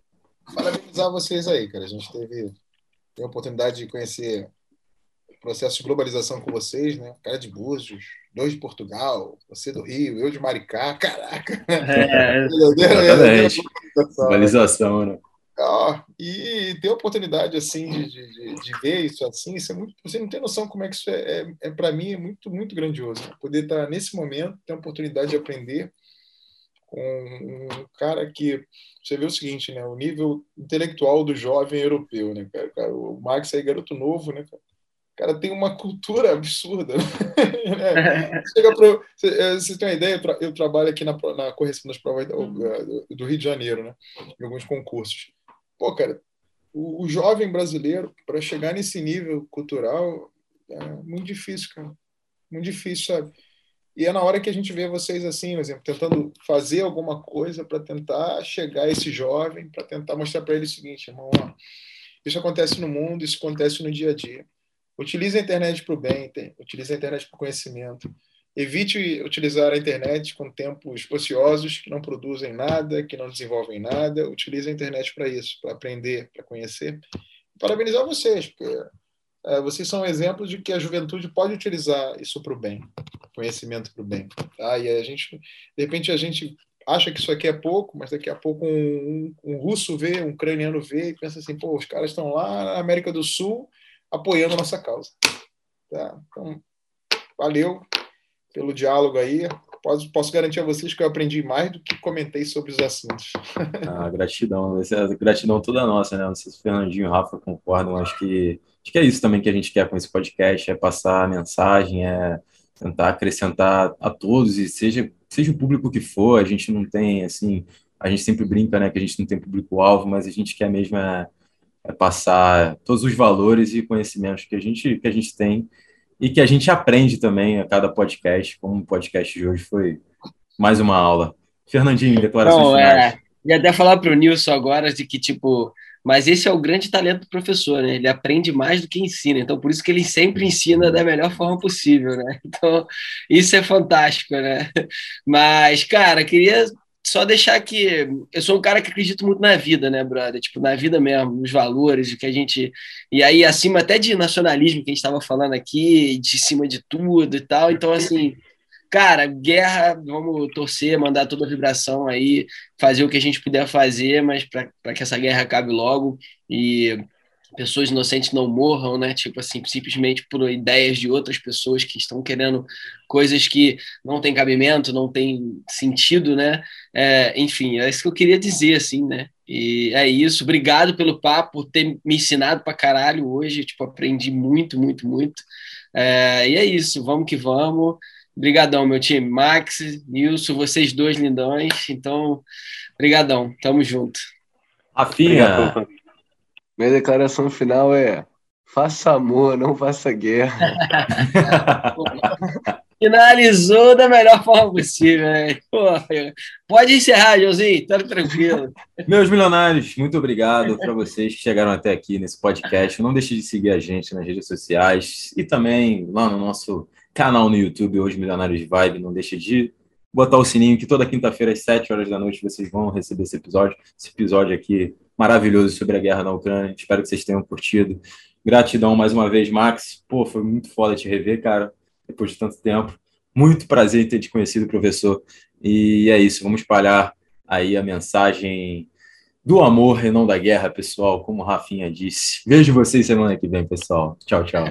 Parabenizar vocês aí, cara. A gente teve, teve a oportunidade de conhecer o processo de globalização com vocês, né? Cara de Búzios, dois de Portugal, você do Rio, eu de Maricá. Caraca! É, globalização, né? Ah, e ter a oportunidade assim de, de, de, ver isso assim, isso é muito. Você não tem noção como é que isso é, é, é para mim é muito muito grandioso. Poder estar nesse momento, ter a oportunidade de aprender com um cara que você vê o seguinte, né? O nível intelectual do jovem europeu, né? Cara, o Max é garoto novo, né? Cara? cara tem uma cultura absurda. Né? Chega você, é, você tem uma ideia? Eu, trabalho aqui na, na correção das provas do, do Rio de Janeiro, né? Em alguns concursos. Pô, cara, o, o jovem brasileiro, para chegar nesse nível cultural, é muito difícil, cara. Muito difícil, sabe? E é na hora que a gente vê vocês assim, por exemplo, tentando fazer alguma coisa para tentar chegar a esse jovem, para tentar mostrar para ele o seguinte, irmão, ó, isso acontece no mundo, isso acontece no dia a dia. Utilize a internet para o bem, utilize a internet para o conhecimento. Evite utilizar a internet com tempos ociosos que não produzem nada, que não desenvolvem nada. Utilize a internet para isso, para aprender, para conhecer. Parabenizar vocês, porque é, vocês são exemplos de que a juventude pode utilizar isso para o bem, conhecimento para o bem. Tá? E a gente, de repente, a gente acha que isso aqui é pouco, mas daqui a pouco um, um, um russo vê, um ucraniano vê e pensa assim, pô, os caras estão lá na América do Sul apoiando a nossa causa. Tá? Então, valeu pelo diálogo aí. Posso, posso garantir a vocês que eu aprendi mais do que comentei sobre os assuntos. Ah, gratidão. Essa é gratidão toda nossa, né? Não sei se o Fernandinho e o Rafa concordam, acho que, acho que é isso também que a gente quer com esse podcast, é passar a mensagem, é tentar acrescentar a todos, e seja, seja o público que for, a gente não tem, assim, a gente sempre brinca, né, que a gente não tem público-alvo, mas a gente quer mesmo é, é passar todos os valores e conhecimentos que a gente, que a gente tem e que a gente aprende também a cada podcast, como o podcast de hoje foi mais uma aula. Fernandinho, declarações Não, finais. É, e até falar para o Nilson agora de que, tipo, mas esse é o grande talento do professor, né? Ele aprende mais do que ensina, então por isso que ele sempre ensina da melhor forma possível, né? Então, isso é fantástico, né? Mas, cara, queria só deixar que eu sou um cara que acredito muito na vida, né, brother? Tipo, na vida mesmo, nos valores, o que a gente. E aí, acima até de nacionalismo que a gente estava falando aqui, de cima de tudo e tal. Então, assim, cara, guerra, vamos torcer, mandar toda a vibração aí, fazer o que a gente puder fazer, mas para que essa guerra acabe logo. E pessoas inocentes não morram, né? Tipo assim, simplesmente por ideias de outras pessoas que estão querendo coisas que não têm cabimento, não têm sentido, né? É, enfim, é isso que eu queria dizer, assim, né? E é isso. Obrigado pelo papo, por ter me ensinado pra caralho hoje. Tipo, aprendi muito, muito, muito. É, e é isso. Vamos que vamos. Obrigadão, meu time. Max, Nilson, vocês dois lindões. Então, brigadão. Tamo junto. Rafinha, minha declaração final é: faça amor, não faça guerra. Finalizou da melhor forma possível. Né? pode encerrar, Joãozinho, tá tranquilo. Meus milionários, muito obrigado para vocês que chegaram até aqui nesse podcast. Não deixe de seguir a gente nas redes sociais e também lá no nosso canal no YouTube, Hoje Milionários de Vibe. Não deixe de botar o sininho, que toda quinta-feira às 7 horas da noite vocês vão receber esse episódio. Esse episódio aqui maravilhoso sobre a guerra na Ucrânia. Espero que vocês tenham curtido. Gratidão mais uma vez, Max. Pô, foi muito foda te rever, cara, depois de tanto tempo. Muito prazer em ter te conhecido, professor. E é isso, vamos espalhar aí a mensagem do amor e não da guerra, pessoal, como o Rafinha disse. Vejo vocês semana que vem, pessoal. Tchau, tchau.